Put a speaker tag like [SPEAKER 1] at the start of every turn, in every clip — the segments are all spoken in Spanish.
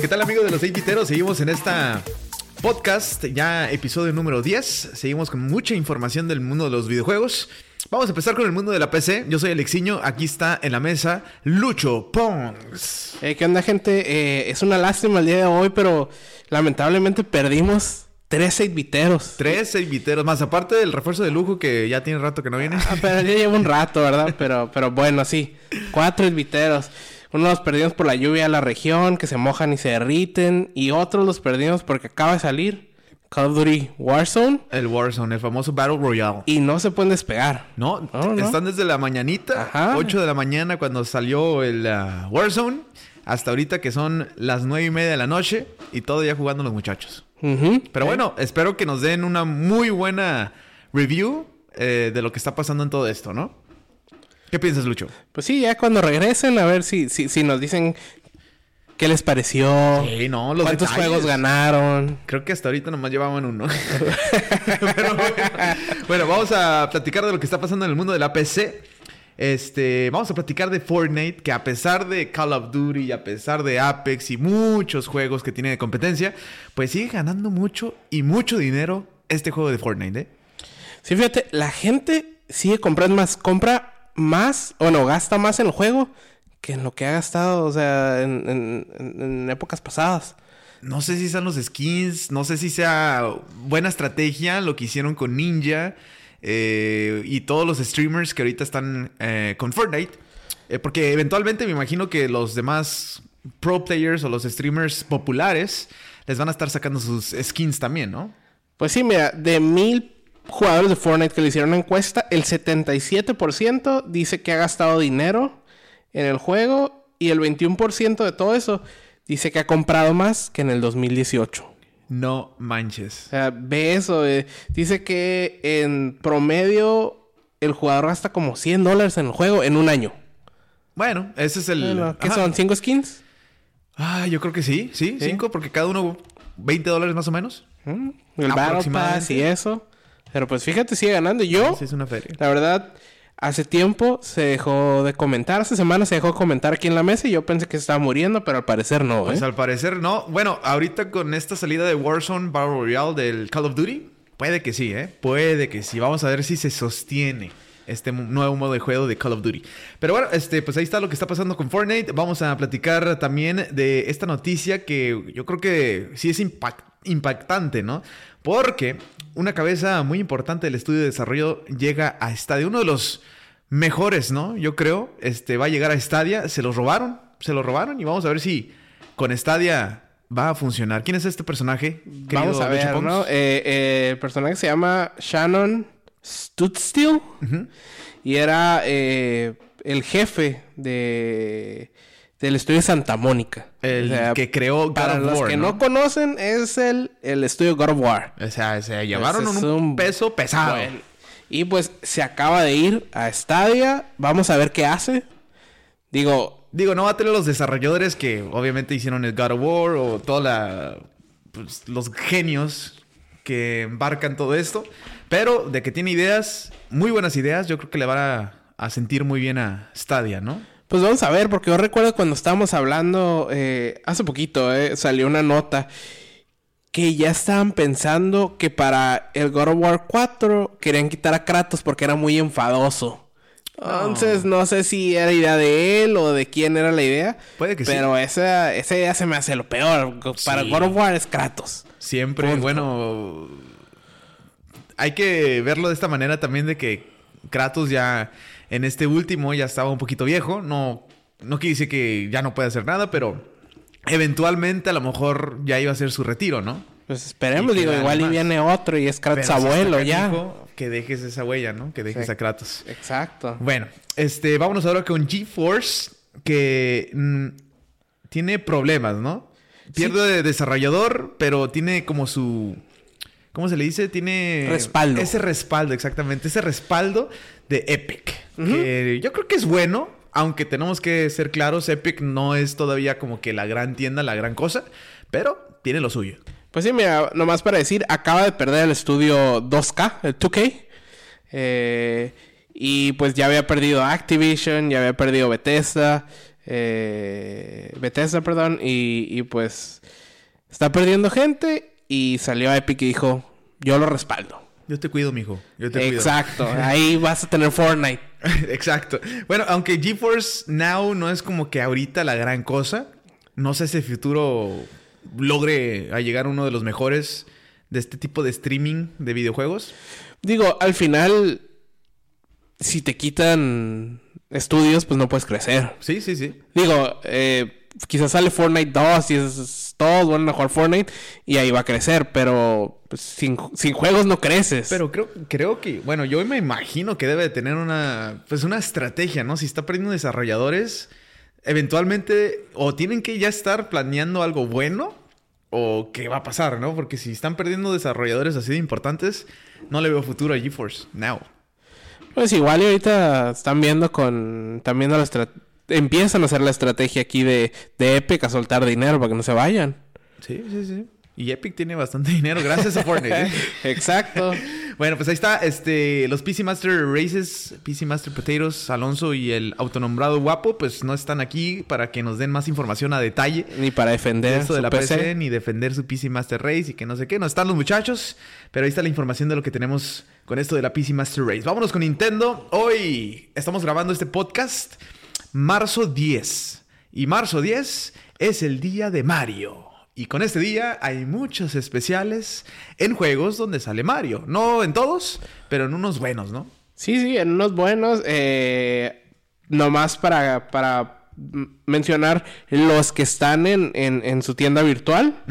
[SPEAKER 1] ¿Qué tal amigos de los 6 Seguimos en esta podcast, ya episodio número 10. Seguimos con mucha información del mundo de los videojuegos. Vamos a empezar con el mundo de la PC. Yo soy Alexiño, aquí está en la mesa Lucho Pons.
[SPEAKER 2] Eh, ¿Qué onda gente? Eh, es una lástima el día de hoy, pero lamentablemente perdimos tres 6 viteros.
[SPEAKER 1] Tres 6 viteros más, aparte del refuerzo de lujo que ya tiene rato que no viene.
[SPEAKER 2] Ah, pero ya lleva un rato, ¿verdad? Pero, pero bueno, sí. Cuatro viteros. Unos los perdimos por la lluvia a la región, que se mojan y se derriten. Y otros los perdimos porque acaba de salir Call of Duty Warzone.
[SPEAKER 1] El Warzone, el famoso Battle Royale.
[SPEAKER 2] Y no se pueden despegar.
[SPEAKER 1] No, están desde la mañanita, Ajá. 8 de la mañana cuando salió el uh, Warzone, hasta ahorita que son las nueve y media de la noche y todavía jugando los muchachos. Pero bueno, espero que nos den una muy buena review eh, de lo que está pasando en todo esto, ¿no? ¿Qué piensas, Lucho?
[SPEAKER 2] Pues sí, ya cuando regresen, a ver si, si, si nos dicen qué les pareció.
[SPEAKER 1] Sí, no,
[SPEAKER 2] los ¿Cuántos juegos ganaron?
[SPEAKER 1] Creo que hasta ahorita nomás llevaban uno. bueno, bueno, vamos a platicar de lo que está pasando en el mundo de la PC. Este, vamos a platicar de Fortnite, que a pesar de Call of Duty, a pesar de Apex y muchos juegos que tiene de competencia, pues sigue ganando mucho y mucho dinero este juego de Fortnite, ¿eh?
[SPEAKER 2] Sí, fíjate, la gente sigue comprando más, compra más, o no, gasta más en el juego que en lo que ha gastado, o sea, en, épocas pasadas.
[SPEAKER 1] No sé si sean los skins, no sé si sea buena estrategia lo que hicieron con Ninja eh, y todos los streamers que ahorita están eh, con Fortnite. Eh, porque eventualmente me imagino que los demás pro players o los streamers populares les van a estar sacando sus skins también, ¿no?
[SPEAKER 2] Pues sí, mira, de mil jugadores de Fortnite que le hicieron una encuesta, el 77% dice que ha gastado dinero en el juego y el 21% de todo eso dice que ha comprado más que en el 2018.
[SPEAKER 1] No manches.
[SPEAKER 2] O sea, ve eso. Eh. Dice que en promedio el jugador gasta como 100 dólares en el juego en un año.
[SPEAKER 1] Bueno, ese es el...
[SPEAKER 2] ¿Qué son? ¿Cinco skins?
[SPEAKER 1] Ah, yo creo que sí, sí, cinco, porque cada uno 20 dólares más o menos.
[SPEAKER 2] Mm, el Battle Pass y eso. Pero pues fíjate, sigue ganando. Yo,
[SPEAKER 1] sí, es una feria.
[SPEAKER 2] la verdad, hace tiempo se dejó de comentar. Hace semanas se dejó de comentar aquí en la mesa y yo pensé que se estaba muriendo, pero al parecer no.
[SPEAKER 1] Pues ¿eh? al parecer no. Bueno, ahorita con esta salida de Warzone Battle Royale del Call of Duty, puede que sí, ¿eh? Puede que sí. Vamos a ver si se sostiene este nuevo modo de juego de Call of Duty. Pero bueno, este, pues ahí está lo que está pasando con Fortnite. Vamos a platicar también de esta noticia que yo creo que sí es impactante, ¿no? Porque una cabeza muy importante del estudio de desarrollo llega a Stadia. Uno de los mejores, ¿no? Yo creo. Este va a llegar a Stadia. Se lo robaron. Se lo robaron. Y vamos a ver si con Stadia va a funcionar. ¿Quién es este personaje?
[SPEAKER 2] Vamos a ver, ¿no? Eh, eh, el personaje se llama Shannon Studstill. Y era eh, el jefe de del estudio Santa Mónica.
[SPEAKER 1] El que creó God
[SPEAKER 2] Para los que ¿no? conocen, es el, el estudio God of War.
[SPEAKER 1] O sea, se llevaron un, peso pesado.
[SPEAKER 2] y pues se acaba de ir a Stadia. Vamos a ver qué hace. Digo...
[SPEAKER 1] Digo, no va a tener los desarrolladores que obviamente hicieron el God of War o toda la... Pues, los genios que embarcan todo esto. Pero de que tiene ideas, muy buenas ideas, yo creo que le van a, a sentir muy bien a Stadia, ¿no?
[SPEAKER 2] Pues vamos a ver, porque yo recuerdo cuando estábamos hablando, eh, hace poquito, eh, salió una nota que ya estaban pensando que para el God of War 4 querían quitar a Kratos porque era muy enfadoso. Entonces, no sé si era idea de él o de quién era la idea.
[SPEAKER 1] Puede que
[SPEAKER 2] sí. Pero esa, esa idea se me hace lo peor. Para God of War es Kratos.
[SPEAKER 1] Siempre, bueno. Hay que verlo de esta manera también de que Kratos ya en este último ya estaba un poquito viejo. No, no quiere decir que ya no puede hacer nada, pero eventualmente a lo mejor ya iba a ser su retiro, ¿no?
[SPEAKER 2] Pues esperemos, digo, igual y viene otro y es Kratos abuelo ya.
[SPEAKER 1] Que dejes esa huella, ¿no? Que dejes a Kratos.
[SPEAKER 2] Exacto.
[SPEAKER 1] Bueno, este, vámonos ahora con GeForce, que mm, tiene problemas, ¿no? Pierde de desarrollador, pero tiene como su. ¿Cómo se le dice? Tiene.
[SPEAKER 2] Respaldo.
[SPEAKER 1] Ese respaldo, exactamente. Ese respaldo de Epic. Que yo creo que es bueno, aunque tenemos que ser claros, Epic no es todavía como que la gran tienda, la gran cosa, pero tiene lo suyo.
[SPEAKER 2] Pues sí, mira, nomás para decir, acaba de perder el estudio 2K, el 2K. Eh, Y pues ya había perdido Activision, ya había perdido Bethesda. Eh, Bethesda, perdón. Y, y pues está perdiendo gente. Y salió Epic y dijo, yo lo respaldo.
[SPEAKER 1] Yo te cuido, mijo. Yo te
[SPEAKER 2] Exacto. Ahí vas a tener Fortnite.
[SPEAKER 1] Exacto. Bueno, aunque GeForce Now no es como que ahorita la gran cosa, no sé si el futuro logre a llegar a uno de los mejores de este tipo de streaming de videojuegos.
[SPEAKER 2] Digo, al final, si te quitan estudios, pues no puedes crecer.
[SPEAKER 1] Sí, sí, sí.
[SPEAKER 2] Digo, eh, quizás sale Fortnite 2 y es todo van a jugar Fortnite y ahí va a crecer, pero pues, sin, sin, juegos no creces.
[SPEAKER 1] Pero creo, creo que, bueno, yo me imagino que debe de tener una, pues una estrategia, ¿no? Si está perdiendo desarrolladores, eventualmente o tienen que ya estar planeando algo bueno o qué va a pasar, ¿no? Porque si están perdiendo desarrolladores así de importantes, no le veo futuro a GeForce Now.
[SPEAKER 2] Pues igual y ahorita están viendo con, están viendo la estrategia empiezan a hacer la estrategia aquí de, de Epic a soltar dinero para que no se vayan.
[SPEAKER 1] Sí, sí, sí. Y Epic tiene bastante dinero gracias a Fortnite. ¿eh?
[SPEAKER 2] Exacto.
[SPEAKER 1] bueno, pues ahí está. Este, los PC Master Races, PC Master Potatoes, Alonso y el autonombrado guapo, pues no están aquí para que nos den más información a detalle.
[SPEAKER 2] Ni para defender
[SPEAKER 1] esto de la PC. ni defender su PC Master Race y que no sé qué. No están los muchachos, pero ahí está la información de lo que tenemos con esto de la PC Master Race. Vámonos con Nintendo. Hoy estamos grabando este podcast marzo 10. Y marzo 10 es el día de Mario. Y con este día hay muchos especiales en juegos donde sale Mario. No en todos, pero en unos buenos, ¿no?
[SPEAKER 2] Sí, sí, en unos buenos. Eh, nomás para, para mencionar los que están en, en, su tienda virtual.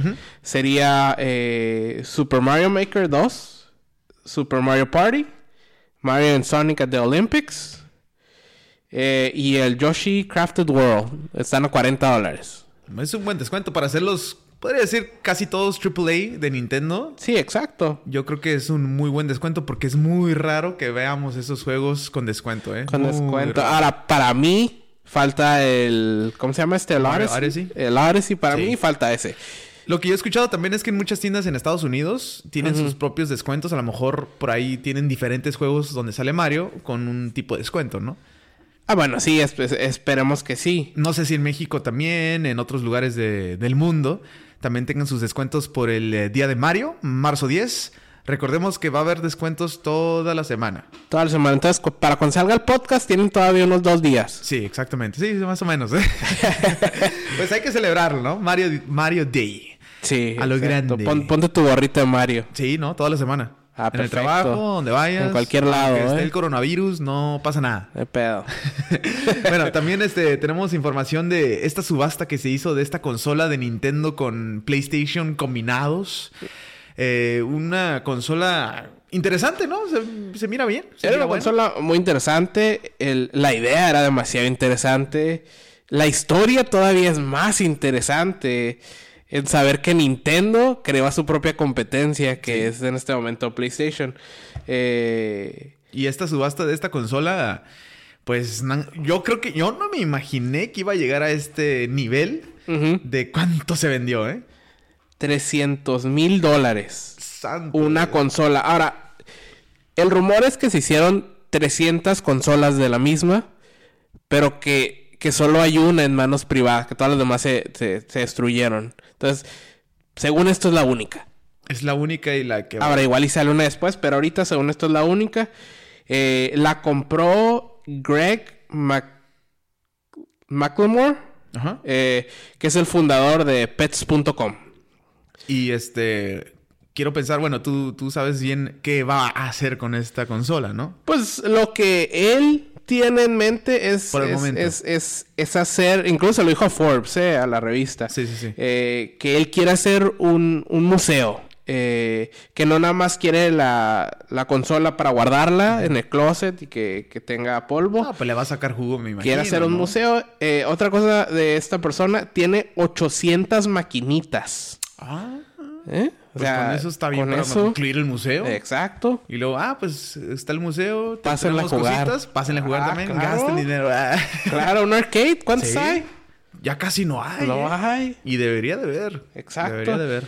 [SPEAKER 2] Sería eh, Super Mario Maker 2, Super Mario Party, Mario and Sonic at the Olympics, eh, y el Yoshi Crafted World están a 40 dólares.
[SPEAKER 1] Es un buen descuento para hacerlos, podría decir, casi todos AAA de Nintendo.
[SPEAKER 2] Sí, exacto.
[SPEAKER 1] Yo creo que es un muy buen descuento porque es muy raro que veamos esos juegos con descuento, ¿eh?
[SPEAKER 2] Con descuento. Ahora, para mí, falta el. ¿Cómo se llama este? El Odyssey. El Odyssey, para mí, falta ese.
[SPEAKER 1] Lo que yo he escuchado también es que en muchas tiendas en Estados Unidos tienen sus propios descuentos. A lo mejor por ahí tienen diferentes juegos donde sale Mario con un tipo de descuento, ¿no?
[SPEAKER 2] Ah, bueno, sí, esperemos que sí.
[SPEAKER 1] No sé si en México también, en otros lugares del mundo, también tengan sus descuentos por el eh, Día de Mario, marzo 10. Recordemos que va a haber descuentos toda la semana.
[SPEAKER 2] Toda la semana. Entonces, para cuando salga el podcast, tienen todavía unos dos días.
[SPEAKER 1] Sí, exactamente. Sí, más o menos. ¿eh? pues hay que celebrarlo, ¿no? Mario, Mario Day.
[SPEAKER 2] Sí.
[SPEAKER 1] A lo grande.
[SPEAKER 2] ponte tu gorrita de Mario.
[SPEAKER 1] Sí, ¿no? Toda la semana. Ah, en el trabajo, donde vayas.
[SPEAKER 2] En cualquier lado.
[SPEAKER 1] Esté ¿eh? el coronavirus, no pasa nada.
[SPEAKER 2] De pedo.
[SPEAKER 1] bueno, también este, tenemos información de esta subasta que se hizo de esta consola de Nintendo con PlayStation combinados. Eh, una consola interesante, ¿no? Se, mira bien.
[SPEAKER 2] era una consola muy interesante. la idea era demasiado interesante. La historia todavía es más interesante en saber que Nintendo creó su propia competencia, que es en este momento PlayStation. Eh,
[SPEAKER 1] y esta subasta de esta consola, pues yo creo que yo no me imaginé que iba a llegar a este nivel de cuánto se vendió, ¿eh?
[SPEAKER 2] 300 mil dólares. Una consola. Ahora, el rumor es que se hicieron 300 consolas de la misma, pero que que solo hay una en manos privadas, que todas las demás se, destruyeron. Entonces, según esto es la única.
[SPEAKER 1] Es la única y la que...
[SPEAKER 2] Ahora, igual y sale una después, pero ahorita, según esto, es la única. Eh, la compró Greg Mac... McLemore, eh, que es el fundador de pets.com.
[SPEAKER 1] Y este, quiero pensar, bueno, tú, tú sabes bien qué va a hacer con esta consola, ¿no?
[SPEAKER 2] Pues lo que él tiene en mente es, es, es, hacer, incluso lo dijo a Forbes, eh, a la revista,
[SPEAKER 1] sí, sí, sí.
[SPEAKER 2] Eh, que él quiere hacer un, un museo. Eh, que no nada más quiere la, la consola para guardarla en el closet y que, que tenga polvo.
[SPEAKER 1] Ah, pues le va a sacar jugo, me imagino.
[SPEAKER 2] Quiere hacer un museo. Eh, otra cosa de esta persona, tiene 800 maquinitas.
[SPEAKER 1] Ah.
[SPEAKER 2] ¿Eh?
[SPEAKER 1] O pues sea, con eso está bien para incluir el museo.
[SPEAKER 2] Exacto.
[SPEAKER 1] Y luego, ah, pues está el museo.
[SPEAKER 2] Pásenle a jugar.
[SPEAKER 1] Cositas, pásenle a jugar ah, también. Gasten dinero.
[SPEAKER 2] claro, un arcade. ¿Cuántos hay?
[SPEAKER 1] Ya casi no hay.
[SPEAKER 2] No
[SPEAKER 1] ¿eh?
[SPEAKER 2] hay.
[SPEAKER 1] Y debería de ver.
[SPEAKER 2] Exacto.
[SPEAKER 1] Debería de ver.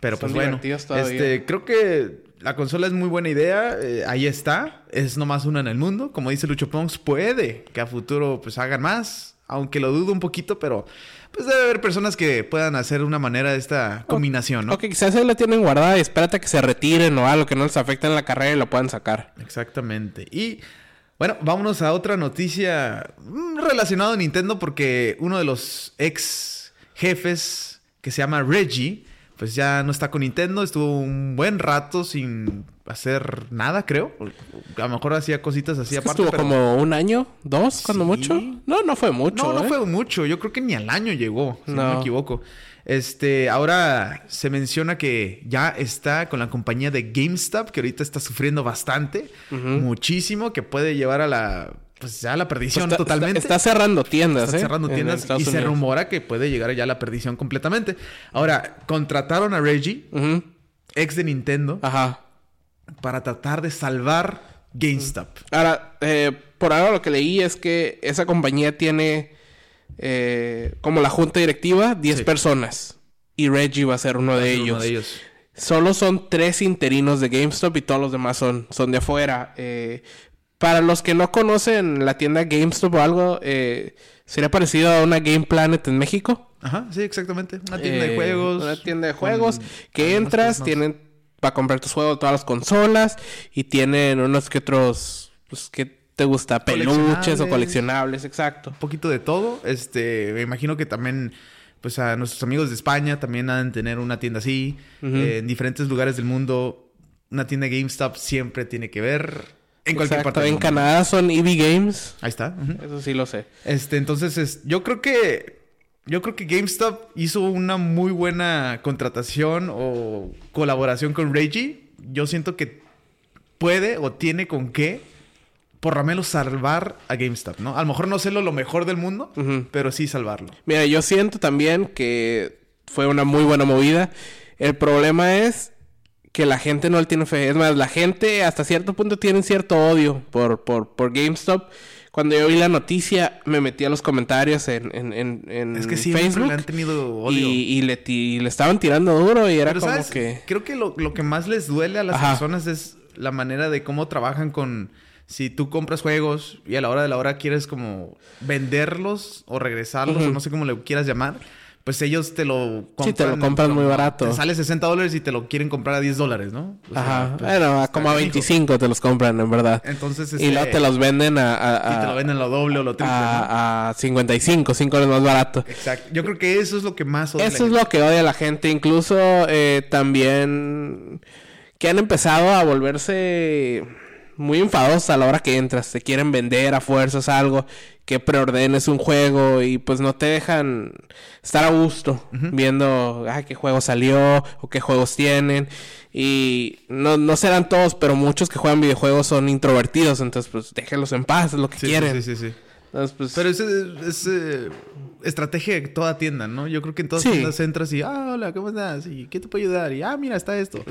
[SPEAKER 1] Pero pues bueno. Este, creo que la consola es muy buena idea, eh, ahí está, es nomás una en el mundo, como dice Lucho Ponks, puede que a futuro pues hagan más, aunque lo dudo un poquito, pero pues debe haber personas que puedan hacer una manera de esta combinación, ¿no?
[SPEAKER 2] Ok, quizás ahí la tienen guardada y espérate a que se retiren o algo que no les afecte en la carrera y lo puedan sacar.
[SPEAKER 1] Exactamente. Y bueno, vámonos a otra noticia mm, relacionada a Nintendo porque uno de los ex jefes que se llama Reggie, pues ya no está con Nintendo, estuvo un buen rato sin hacer nada, creo. A lo mejor hacía cositas así
[SPEAKER 2] Es que
[SPEAKER 1] aparte.
[SPEAKER 2] estuvo
[SPEAKER 1] pero-
[SPEAKER 2] como un año, dos, cuando
[SPEAKER 1] Sí.
[SPEAKER 2] mucho. No, no fue mucho.
[SPEAKER 1] No, no
[SPEAKER 2] ¿eh?
[SPEAKER 1] fue mucho. Yo creo que ni al año llegó, si no,
[SPEAKER 2] No.
[SPEAKER 1] me equivoco. Este, ahora se menciona que ya está con la compañía de GameStop, que ahorita está sufriendo bastante, muchísimo, que puede llevar a la, pues ya la perdición
[SPEAKER 2] Está-
[SPEAKER 1] totalmente.
[SPEAKER 2] Está, está cerrando tiendas,
[SPEAKER 1] Está
[SPEAKER 2] ¿eh?
[SPEAKER 1] cerrando
[SPEAKER 2] En
[SPEAKER 1] tiendas y se rumora que puede llegar ya a la perdición completamente. Ahora, contrataron a Reggie, ex de Nintendo,
[SPEAKER 2] Ajá.
[SPEAKER 1] para tratar de salvar GameStop.
[SPEAKER 2] Ahora, eh, por ahora lo que leí es que esa compañía tiene eh, como la junta directiva 10
[SPEAKER 1] Sí.
[SPEAKER 2] personas. Y Reggie va a ser uno de
[SPEAKER 1] Uno
[SPEAKER 2] ellos.
[SPEAKER 1] de ellos.
[SPEAKER 2] Solo son tres interinos de GameStop y todos los demás son, son de afuera. Eh, para los que no conocen la tienda GameStop o algo, eh, sería parecido a una Game Planet en México.
[SPEAKER 1] Ajá, sí, exactamente. Una tienda de
[SPEAKER 2] Eh,
[SPEAKER 1] juegos.
[SPEAKER 2] Una tienda de
[SPEAKER 1] con
[SPEAKER 2] juegos que entras, tienen para comprar tus juegos todas las consolas y tienen unos que otros, pues, que te gusta? Peluches o
[SPEAKER 1] Coleccionables.
[SPEAKER 2] exacto.
[SPEAKER 1] un poquito de todo. Este, me imagino que también, pues a nuestros amigos de España también han de tener una tienda así. Eh, en diferentes lugares del mundo, una tienda GameStop siempre tiene que ver en cualquier
[SPEAKER 2] Exacto,
[SPEAKER 1] parte.
[SPEAKER 2] En. Canadá son EV Games.
[SPEAKER 1] Ahí está.
[SPEAKER 2] Eso sí lo sé.
[SPEAKER 1] Este, entonces, es- yo creo que. Yo creo que GameStop hizo una muy buena contratación o colaboración con Reggie. Yo siento que puede o tiene con qué, por lo menos, salvar a GameStop, ¿no? A lo mejor no sé lo, mejor del mundo, pero sí salvarlo.
[SPEAKER 2] Mira, yo siento también que fue una muy buena movida. El problema es que la gente no le tiene fe. Es más, la gente hasta cierto punto tiene cierto odio por, por, por GameStop. Cuando yo vi la noticia, me metí a los comentarios en, en, en, en
[SPEAKER 1] Es que
[SPEAKER 2] Facebook.
[SPEAKER 1] le han tenido odio.
[SPEAKER 2] Y, y le, y le estaban tirando duro y era
[SPEAKER 1] Pero,
[SPEAKER 2] como
[SPEAKER 1] ¿sabes?
[SPEAKER 2] que...
[SPEAKER 1] Creo que lo, lo que más les duele a las
[SPEAKER 2] Ajá.
[SPEAKER 1] personas es la manera de cómo trabajan con... Si tú compras juegos y a la hora de la hora quieres como venderlos o regresarlos o no sé cómo le quieras llamar, pues ellos te lo compran.
[SPEAKER 2] Sí, te lo compran muy barato.
[SPEAKER 1] Te sale 60 dólares y te lo quieren comprar a 10 dólares, ¿no? O sea,
[SPEAKER 2] Ajá.
[SPEAKER 1] pues,
[SPEAKER 2] bueno, a como a
[SPEAKER 1] canijo.
[SPEAKER 2] 25 te los compran, en verdad.
[SPEAKER 1] Entonces,
[SPEAKER 2] Y
[SPEAKER 1] este,
[SPEAKER 2] luego te los venden a... a-
[SPEAKER 1] y te
[SPEAKER 2] a-
[SPEAKER 1] lo venden lo doble o lo triple, ¿no?
[SPEAKER 2] a, a 55, 5 es más barato.
[SPEAKER 1] Exacto. Yo creo que eso es lo que más odia la
[SPEAKER 2] Eso es lo que odia la gente. Incluso eh, también que han empezado a volverse muy enfadosos a la hora que entras. Te quieren vender a fuerzas algo, que preordenes un juego y pues no te dejan estar a gusto viendo ah, qué juego salió o qué juegos tienen. Y no, no serán todos, pero muchos que juegan videojuegos son introvertidos. Entonces pues déjenlos en paz, es lo que
[SPEAKER 1] sí,
[SPEAKER 2] quieren.
[SPEAKER 1] sí, sí, sí.
[SPEAKER 2] Entonces, pues,
[SPEAKER 1] Pero es, es, eh, estrategia de toda tienda, ¿no? Yo creo que en todas
[SPEAKER 2] Sí.
[SPEAKER 1] tiendas entras y, ah, hola, ¿cómo estás? ¿Y qué te puedo ayudar? Y, ah, mira, está esto.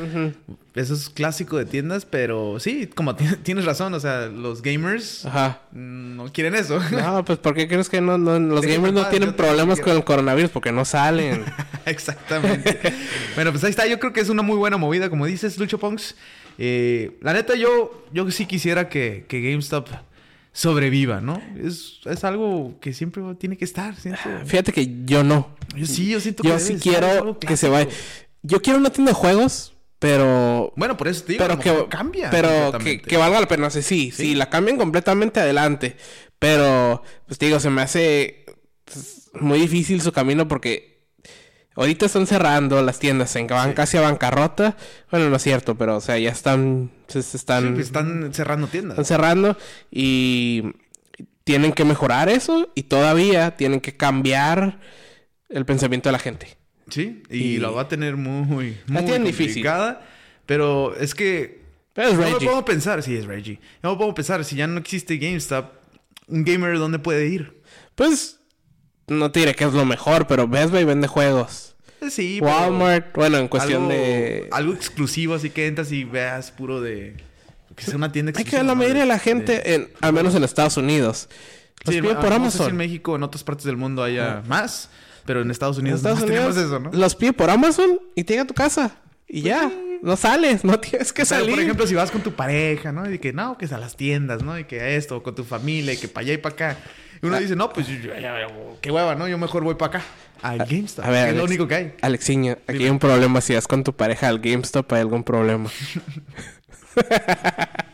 [SPEAKER 1] Eso es clásico de tiendas, pero sí, como ti- tienes razón, o sea, los gamers
[SPEAKER 2] Ajá.
[SPEAKER 1] no quieren eso.
[SPEAKER 2] No, pues ¿por qué crees que no, no- los gamers no tienen problemas con el coronavirus? Porque no salen.
[SPEAKER 1] Exactamente. bueno, pues ahí está. Yo creo que es una muy buena movida, como dices, Lucho Punks. Eh, la neta, yo, yo sí quisiera que, que GameStop sobreviva, ¿no? Es, es algo que siempre tiene que estar, siento.
[SPEAKER 2] Fíjate que yo no.
[SPEAKER 1] Yo sí, yo siento que
[SPEAKER 2] Yo sí quiero que se vaya. Yo quiero una tienda de juegos, pero...
[SPEAKER 1] Bueno, por eso te digo,
[SPEAKER 2] Pero que,
[SPEAKER 1] cambia.
[SPEAKER 2] pero que, que valga la pena. Sí, sí,
[SPEAKER 1] Sí.
[SPEAKER 2] si la cambian completamente adelante. Pero, pues te digo, se me hace pues, muy difícil su camino porque ahorita están cerrando las tiendas, en van
[SPEAKER 1] Sí.
[SPEAKER 2] casi a bancarrota. Bueno, no es cierto, pero o sea, ya están, se, se
[SPEAKER 1] Sí,
[SPEAKER 2] están,
[SPEAKER 1] pues están cerrando tiendas.
[SPEAKER 2] están cerrando y tienen que mejorar eso y todavía tienen que cambiar el pensamiento de la gente.
[SPEAKER 1] Sí, y,
[SPEAKER 2] Y-
[SPEAKER 1] lo va a tener muy, muy
[SPEAKER 2] difícil.
[SPEAKER 1] complicada. Pero es que
[SPEAKER 2] Pero es
[SPEAKER 1] no me
[SPEAKER 2] Reggie.
[SPEAKER 1] puedo pensar, sí, es Reggie. No me puedo pensar, si ya no existe GameStop, un gamer, ¿dónde puede ir?
[SPEAKER 2] Pues no te diré que es lo mejor, pero Best Buy vende juegos.
[SPEAKER 1] Sí, pero
[SPEAKER 2] Walmart, bueno, en cuestión
[SPEAKER 1] algo,
[SPEAKER 2] de...
[SPEAKER 1] Algo exclusivo, así que entras y veas puro de... Que sea una tienda
[SPEAKER 2] Hay
[SPEAKER 1] exclusiva.
[SPEAKER 2] que ver la mayoría de la
[SPEAKER 1] De-
[SPEAKER 2] gente, en, al menos en Estados Unidos. Los
[SPEAKER 1] Sí,
[SPEAKER 2] pide por
[SPEAKER 1] no sé
[SPEAKER 2] Amazon.
[SPEAKER 1] si en México, en otras partes del mundo haya más, pero en Estados
[SPEAKER 2] En
[SPEAKER 1] Unidos
[SPEAKER 2] Estados
[SPEAKER 1] no
[SPEAKER 2] Unidos
[SPEAKER 1] tenemos eso, ¿no?
[SPEAKER 2] los pide por Amazon y te llega a tu casa. Y ya.
[SPEAKER 1] Sí,
[SPEAKER 2] No sales, no tienes que
[SPEAKER 1] Pero,
[SPEAKER 2] salir.
[SPEAKER 1] por ejemplo, si vas con tu pareja, ¿no? Y que no, que es a las tiendas, ¿no? Y que esto, o con tu familia, y que para allá y para acá. Y uno
[SPEAKER 2] Ah.
[SPEAKER 1] dice, no, pues qué hueva, ¿no? Yo mejor voy para acá. Al GameStop.
[SPEAKER 2] a ver,
[SPEAKER 1] es lo único que hay.
[SPEAKER 2] Alexiño, aquí
[SPEAKER 1] Dime.
[SPEAKER 2] hay un problema. Si vas con tu pareja al GameStop, hay algún problema.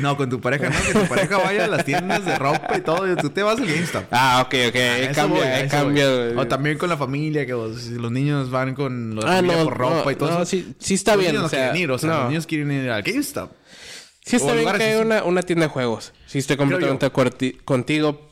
[SPEAKER 1] No, con tu pareja, ¿no? Que tu pareja vaya a las tiendas de ropa y todo. Y tú te vas al GameStop.
[SPEAKER 2] Ah, ok, ok.
[SPEAKER 1] A
[SPEAKER 2] Ahí
[SPEAKER 1] eso
[SPEAKER 2] cambia,
[SPEAKER 1] voy,
[SPEAKER 2] cambia.
[SPEAKER 1] O también con la familia, que vos- los niños van con la
[SPEAKER 2] Ah,
[SPEAKER 1] familia
[SPEAKER 2] no,
[SPEAKER 1] por ropa
[SPEAKER 2] no,
[SPEAKER 1] y todo
[SPEAKER 2] no, sí- sí está
[SPEAKER 1] los
[SPEAKER 2] bien,
[SPEAKER 1] Niños
[SPEAKER 2] o sea,
[SPEAKER 1] quieren ir, o sea, los niños quieren ir al GameStop.
[SPEAKER 2] Sí está bien que hay
[SPEAKER 1] así.
[SPEAKER 2] una, una tienda de juegos. Sí estoy completamente contigo.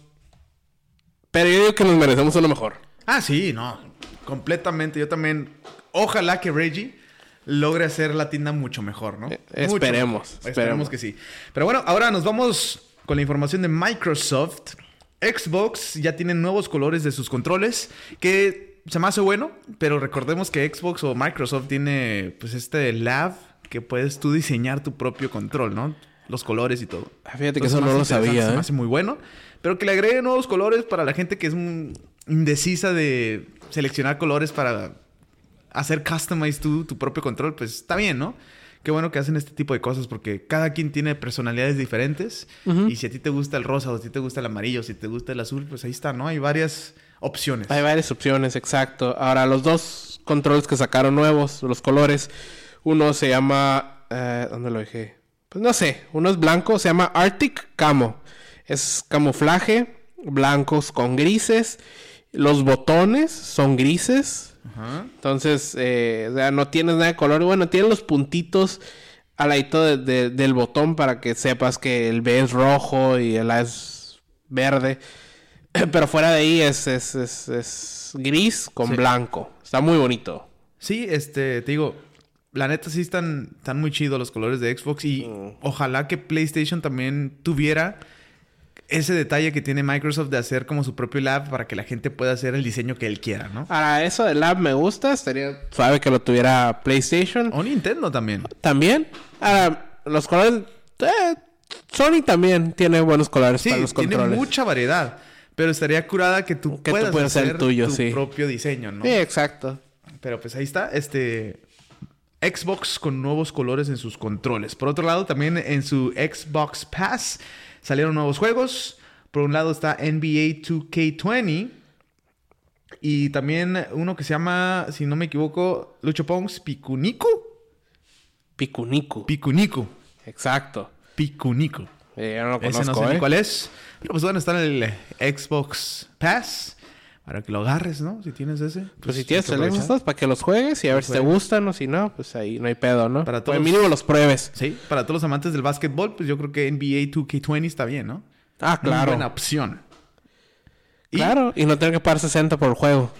[SPEAKER 2] Pero yo digo que nos merecemos uno mejor.
[SPEAKER 1] Ah, sí, no. Completamente. Yo también. Ojalá que Reggie logre hacer la tienda mucho mejor, ¿no?
[SPEAKER 2] Eh,
[SPEAKER 1] Mucho
[SPEAKER 2] esperemos,
[SPEAKER 1] mejor.
[SPEAKER 2] esperemos.
[SPEAKER 1] Esperemos que sí. Pero bueno, ahora nos vamos con la información de Microsoft. Xbox ya tiene nuevos colores de sus controles que se me hace bueno, pero recordemos que Xbox o Microsoft tiene pues este lab que puedes tú diseñar tu propio control, ¿no? Los colores y todo.
[SPEAKER 2] Ah, fíjate que eso no lo sabía,
[SPEAKER 1] Se me
[SPEAKER 2] ¿eh?
[SPEAKER 1] hace muy bueno. Pero que le agregue nuevos colores para la gente que es indecisa de seleccionar colores para hacer customize tu, tu propio control, pues está bien, ¿no? Qué bueno que hacen este tipo de cosas porque cada quien tiene personalidades diferentes. Y si a ti te gusta el rosa o si te gusta el amarillo, si te gusta el azul, pues ahí está, ¿no? Hay varias opciones.
[SPEAKER 2] Hay varias opciones, exacto. Ahora, los dos controles que sacaron nuevos, los colores. Uno se llama... eh, ¿Dónde lo dejé? Pues no sé. Uno es blanco, se llama Arctic Camo. Es camuflaje, blancos con grises. Los botones son grises.
[SPEAKER 1] Ajá.
[SPEAKER 2] Entonces, eh, o sea, no tienes nada de color. Bueno, tienen los puntitos al ladito de- de- del botón para que sepas que el B es rojo y el A es verde. Pero fuera de ahí es, es, es- es gris con
[SPEAKER 1] Sí.
[SPEAKER 2] blanco. Está muy bonito.
[SPEAKER 1] Sí, este, te digo, la neta sí están, están muy chidos los colores de Xbox y ojalá que PlayStation también tuviera ese detalle que tiene Microsoft de hacer como su propio lab para que la gente pueda hacer el diseño que él quiera, ¿no?
[SPEAKER 2] Ahora, eso del lab me gusta. Estaría suave que lo tuviera PlayStation.
[SPEAKER 1] O Nintendo también.
[SPEAKER 2] También. Ahora, los colores... eh, Sony también tiene buenos colores
[SPEAKER 1] Sí,
[SPEAKER 2] para los
[SPEAKER 1] tiene
[SPEAKER 2] controles.
[SPEAKER 1] mucha variedad, pero estaría curada que tú
[SPEAKER 2] Que tú
[SPEAKER 1] puedas
[SPEAKER 2] puedas hacer
[SPEAKER 1] hacer
[SPEAKER 2] tuyo,
[SPEAKER 1] tu
[SPEAKER 2] sí.
[SPEAKER 1] propio diseño, ¿no?
[SPEAKER 2] Sí, exacto.
[SPEAKER 1] Pero pues ahí está, este Xbox con nuevos colores en sus controles. Por otro lado, también en su Xbox Pass salieron nuevos juegos. Por un lado está NBA 2K20 y también uno que se llama, si no me equivoco, Lucho Pongs Picunico. Picunico.
[SPEAKER 2] Exacto.
[SPEAKER 1] Picunico.
[SPEAKER 2] Eh, yo no lo
[SPEAKER 1] Ese no sé
[SPEAKER 2] ¿eh?
[SPEAKER 1] ni cuál es. Pero pues bueno, está en el Xbox Pass. Para que lo agarres, ¿no? Si tienes ese.
[SPEAKER 2] Pues si tienes el. Xbox para que los juegues y a ver si te gustan o si no, pues ahí no hay pedo, ¿no?
[SPEAKER 1] Para
[SPEAKER 2] Para
[SPEAKER 1] todos-
[SPEAKER 2] mínimo los pruebes.
[SPEAKER 1] Sí, para todos los amantes del básquetbol, pues yo creo que NBA 2K20 está bien, ¿no?
[SPEAKER 2] Ah, claro.
[SPEAKER 1] buena opción. Y,
[SPEAKER 2] Claro, y no tener que pagar 60 por el juego.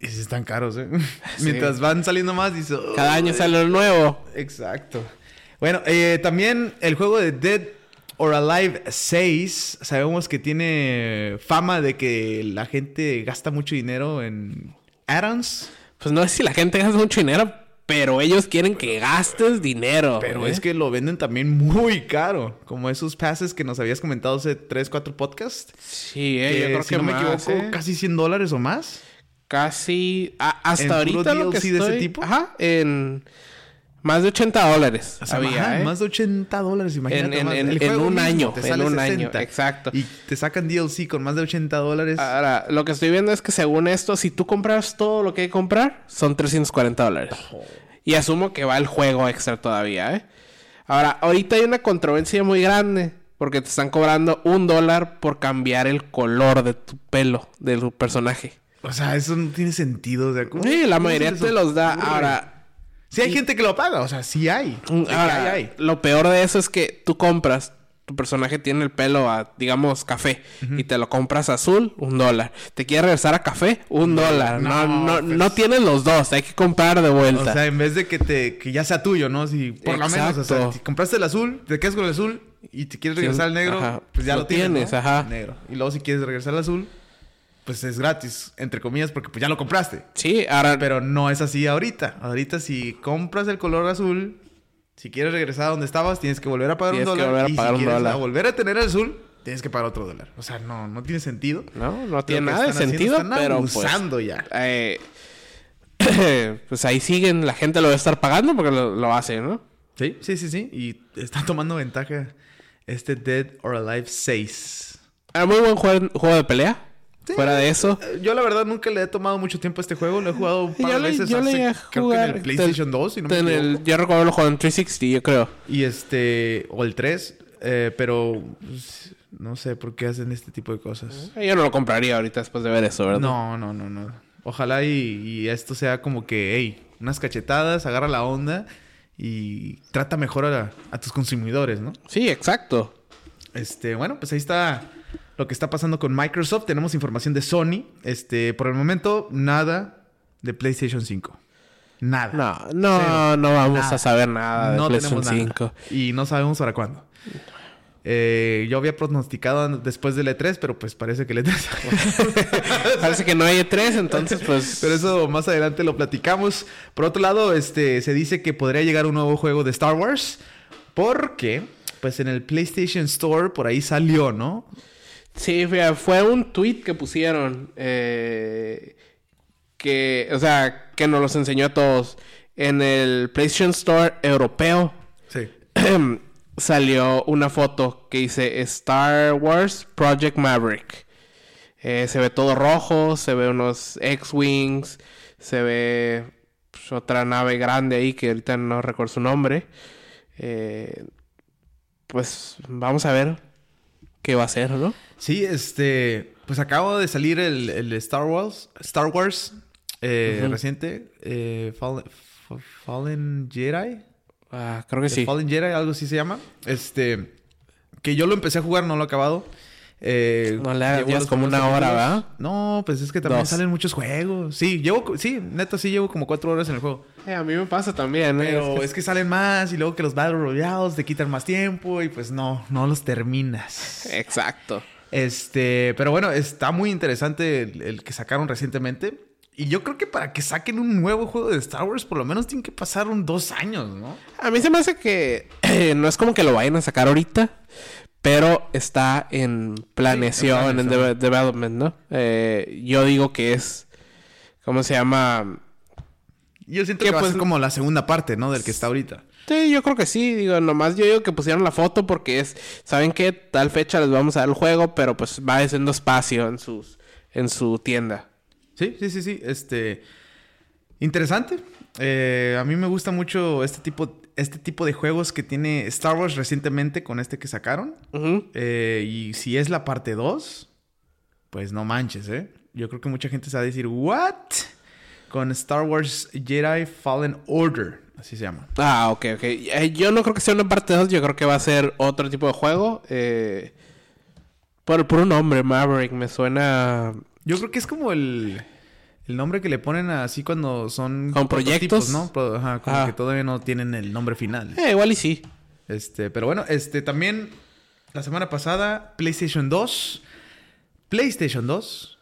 [SPEAKER 1] y sí están caros, ¿eh? Mientras van saliendo más, dices...
[SPEAKER 2] Cada año sale uno nuevo.
[SPEAKER 1] Exacto. Bueno, eh, también el juego de Dead or Alive 6, sabemos que tiene fama de que la gente gasta mucho dinero en add-ons.
[SPEAKER 2] Pues no es si la gente gasta mucho dinero, pero ellos quieren que gastes dinero.
[SPEAKER 1] Pero
[SPEAKER 2] ¿eh?
[SPEAKER 1] es que lo venden también muy caro. Como esos pases que nos habías comentado hace 3, 4 podcasts.
[SPEAKER 2] Sí, eh,
[SPEAKER 1] que,
[SPEAKER 2] yo creo
[SPEAKER 1] si
[SPEAKER 2] que
[SPEAKER 1] no me equivoco,
[SPEAKER 2] ¿eh?
[SPEAKER 1] casi 100 dólares o más.
[SPEAKER 2] Casi... a- hasta
[SPEAKER 1] ¿En puro
[SPEAKER 2] ahorita lo que
[SPEAKER 1] DLC de ese
[SPEAKER 2] estoy-
[SPEAKER 1] tipo?
[SPEAKER 2] Ajá, en... Más de 80 dólares
[SPEAKER 1] O sea,
[SPEAKER 2] había,
[SPEAKER 1] ajá,
[SPEAKER 2] ¿eh?
[SPEAKER 1] más de 80 dólares, imagínate.
[SPEAKER 2] En-
[SPEAKER 1] más.
[SPEAKER 2] en-
[SPEAKER 1] El
[SPEAKER 2] en
[SPEAKER 1] juego
[SPEAKER 2] un
[SPEAKER 1] mismo
[SPEAKER 2] año,
[SPEAKER 1] te
[SPEAKER 2] en un año,
[SPEAKER 1] 60.
[SPEAKER 2] exacto.
[SPEAKER 1] Y te sacan DLC con más de 80 dólares.
[SPEAKER 2] Ahora, lo que estoy viendo es que según esto, si tú compras todo lo que hay que comprar, son 340 dólares. Y asumo que va el juego extra todavía, ¿eh? Ahora, ahorita hay una controversia muy grande. Porque te están cobrando un dólar por cambiar el color de tu pelo, de tu personaje.
[SPEAKER 1] O sea, eso no tiene sentido. O sea, ¿cómo-
[SPEAKER 2] Sí, la
[SPEAKER 1] cómo
[SPEAKER 2] mayoría te los da. Ahora,
[SPEAKER 1] Sí hay gente que lo paga. O sea, sí hay.
[SPEAKER 2] Mm, Ahora,
[SPEAKER 1] hay, hay.
[SPEAKER 2] lo peor de eso es que tú compras, tu personaje tiene el pelo a, digamos, café, y te lo compras azul, un dólar. Te quieres regresar a café, un dólar. No,
[SPEAKER 1] no,
[SPEAKER 2] no,
[SPEAKER 1] pues-
[SPEAKER 2] no tienes los dos, hay que comprar de
[SPEAKER 1] O
[SPEAKER 2] vuelta.
[SPEAKER 1] sea, en vez de que te que ya sea tuyo, ¿no? Si por lo menos, o sea, si compraste el azul, te quedas con el azul y te quieres regresar al negro,
[SPEAKER 2] Ajá.
[SPEAKER 1] pues ya
[SPEAKER 2] Lo
[SPEAKER 1] lo, tienes,
[SPEAKER 2] tienes,
[SPEAKER 1] ¿no?
[SPEAKER 2] ajá.
[SPEAKER 1] Negro. Y luego si quieres regresar al azul, pues es gratis, entre comillas, porque pues ya lo compraste.
[SPEAKER 2] sí, ahora,
[SPEAKER 1] Pero no es así ahorita. Ahorita si compras el color azul, si quieres regresar a donde estabas, tienes que volver a pagar
[SPEAKER 2] Tienes
[SPEAKER 1] un
[SPEAKER 2] que
[SPEAKER 1] dólar.
[SPEAKER 2] volver a
[SPEAKER 1] y
[SPEAKER 2] pagar
[SPEAKER 1] si
[SPEAKER 2] un
[SPEAKER 1] quieres
[SPEAKER 2] dólar.
[SPEAKER 1] a volver a tener el azul, tienes que pagar otro dólar. O sea, no, no tiene sentido.
[SPEAKER 2] no, no tiene
[SPEAKER 1] que
[SPEAKER 2] nada de
[SPEAKER 1] haciendo,
[SPEAKER 2] sentido,
[SPEAKER 1] están
[SPEAKER 2] pero pues,
[SPEAKER 1] abusando ya.
[SPEAKER 2] eh, pues ahí siguen, la gente lo va a estar pagando porque lo, lo hace, ¿no?
[SPEAKER 1] Sí, sí, sí, sí. Y está tomando ventaja este Dead or Alive 6.
[SPEAKER 2] Era muy buen juego, juego de pelea.
[SPEAKER 1] Sí,
[SPEAKER 2] Fuera de eso.
[SPEAKER 1] eh, Yo la verdad nunca le he tomado mucho tiempo a este juego. Lo he jugado un par
[SPEAKER 2] Yo
[SPEAKER 1] de
[SPEAKER 2] le-
[SPEAKER 1] veces
[SPEAKER 2] yo
[SPEAKER 1] hace- creo que en el PlayStation 2, si no me
[SPEAKER 2] en el-
[SPEAKER 1] equivoco.
[SPEAKER 2] yo recuerdo lo juego en 360, yo creo.
[SPEAKER 1] Y este, o el 3, eh, pero pues, no sé por qué hacen este tipo de cosas.
[SPEAKER 2] Yo no lo compraría ahorita después de ver eso, ¿verdad?
[SPEAKER 1] No, no, no, no. Ojalá y, y esto sea como que, hey, unas cachetadas, agarra la onda y trata mejor a, a tus consumidores, ¿no?
[SPEAKER 2] Sí, exacto.
[SPEAKER 1] Este, bueno, pues ahí está lo que está pasando con Microsoft. Tenemos información de Sony. Este, por el momento, nada de PlayStation 5. Nada.
[SPEAKER 2] No, no,
[SPEAKER 1] Cero.
[SPEAKER 2] no vamos
[SPEAKER 1] Nada.
[SPEAKER 2] a saber nada de
[SPEAKER 1] no
[SPEAKER 2] PlayStation
[SPEAKER 1] tenemos
[SPEAKER 2] 5.
[SPEAKER 1] nada. Y no sabemos para cuándo. Eh, yo había pronosticado después del E3, pero pues parece que el E3.
[SPEAKER 2] Parece que no hay E3, entonces pues...
[SPEAKER 1] pero eso más adelante lo platicamos. Por otro lado, este, se dice que podría llegar un nuevo juego de Star Wars. Porque, pues en el PlayStation Store por ahí salió, ¿no?
[SPEAKER 2] Sí, fue, un tweet que pusieron eh, que, o sea, que nos los enseñó a todos. En el PlayStation Store europeo
[SPEAKER 1] Sí.
[SPEAKER 2] salió una foto que dice Star Wars Project Maverick. Eh, se ve todo rojo, se ve unos X-Wings, se ve pues, otra nave grande ahí que ahorita no recuerdo su nombre. Eh, pues vamos a ver qué va a ser, ¿no?
[SPEAKER 1] Sí, este, pues acabo de salir el, el Star Wars, Star Wars eh, reciente, eh, Fallen, Fa- Fallen Jedi,
[SPEAKER 2] Ah, creo que
[SPEAKER 1] The
[SPEAKER 2] sí.
[SPEAKER 1] Fallen Jedi, algo así se llama, este, que yo lo empecé a jugar, no lo he acabado. Eh,
[SPEAKER 2] No le hagas,
[SPEAKER 1] llevo
[SPEAKER 2] como una hora. ¿verdad?
[SPEAKER 1] No, pues es que también
[SPEAKER 2] Dos.
[SPEAKER 1] salen muchos juegos. Sí, llevo, sí, neta, sí llevo como cuatro horas en el juego.
[SPEAKER 2] Eh, a mí me pasa también, ¿eh?
[SPEAKER 1] Pero
[SPEAKER 2] Es que-
[SPEAKER 1] es que salen más y luego que los Battle Royales te quitan más tiempo y pues no, no los terminas.
[SPEAKER 2] Exacto.
[SPEAKER 1] Este, pero bueno, está muy interesante el, el que sacaron recientemente. Y yo creo que para que saquen un nuevo juego de Star Wars, por lo menos tienen que pasar un dos años, ¿no?
[SPEAKER 2] A mí se me hace que eh, no es como que lo vayan a sacar ahorita, pero está en planeación,
[SPEAKER 1] Sí, en
[SPEAKER 2] de- development, ¿no? Eh, yo digo que es, ¿cómo se llama?
[SPEAKER 1] Yo siento
[SPEAKER 2] Que
[SPEAKER 1] que va a
[SPEAKER 2] pues-
[SPEAKER 1] ser como la segunda parte, ¿no? Del que está ahorita.
[SPEAKER 2] Sí, yo creo que sí. Digo, nomás yo digo que pusieron la foto porque es, ¿saben qué? Tal fecha les vamos a dar el juego, pero pues va haciendo espacio en sus, en su tienda.
[SPEAKER 1] Sí, sí, sí, sí. Este. Interesante. Eh, a mí me gusta mucho este tipo, este tipo de juegos que tiene Star Wars recientemente con este que sacaron. Eh, y si es la parte 2, pues no manches, ¿eh? Yo creo que mucha gente se va a decir, ¿what? Con Star Wars Jedi Fallen Order, así se llama.
[SPEAKER 2] Ah, ok, ok. Eh, yo no creo que sea una parte 2, yo creo que va a ser otro tipo de juego. Eh, por, por un nombre, Maverick, me suena...
[SPEAKER 1] Yo creo que es como el, el nombre que le ponen así cuando son
[SPEAKER 2] ¿Con proyectos?
[SPEAKER 1] ¿no? Pro- ajá, como
[SPEAKER 2] Ah.
[SPEAKER 1] que todavía no tienen el nombre final.
[SPEAKER 2] Eh, igual y sí.
[SPEAKER 1] Este, pero bueno, este también la semana pasada PlayStation 2 PlayStation 2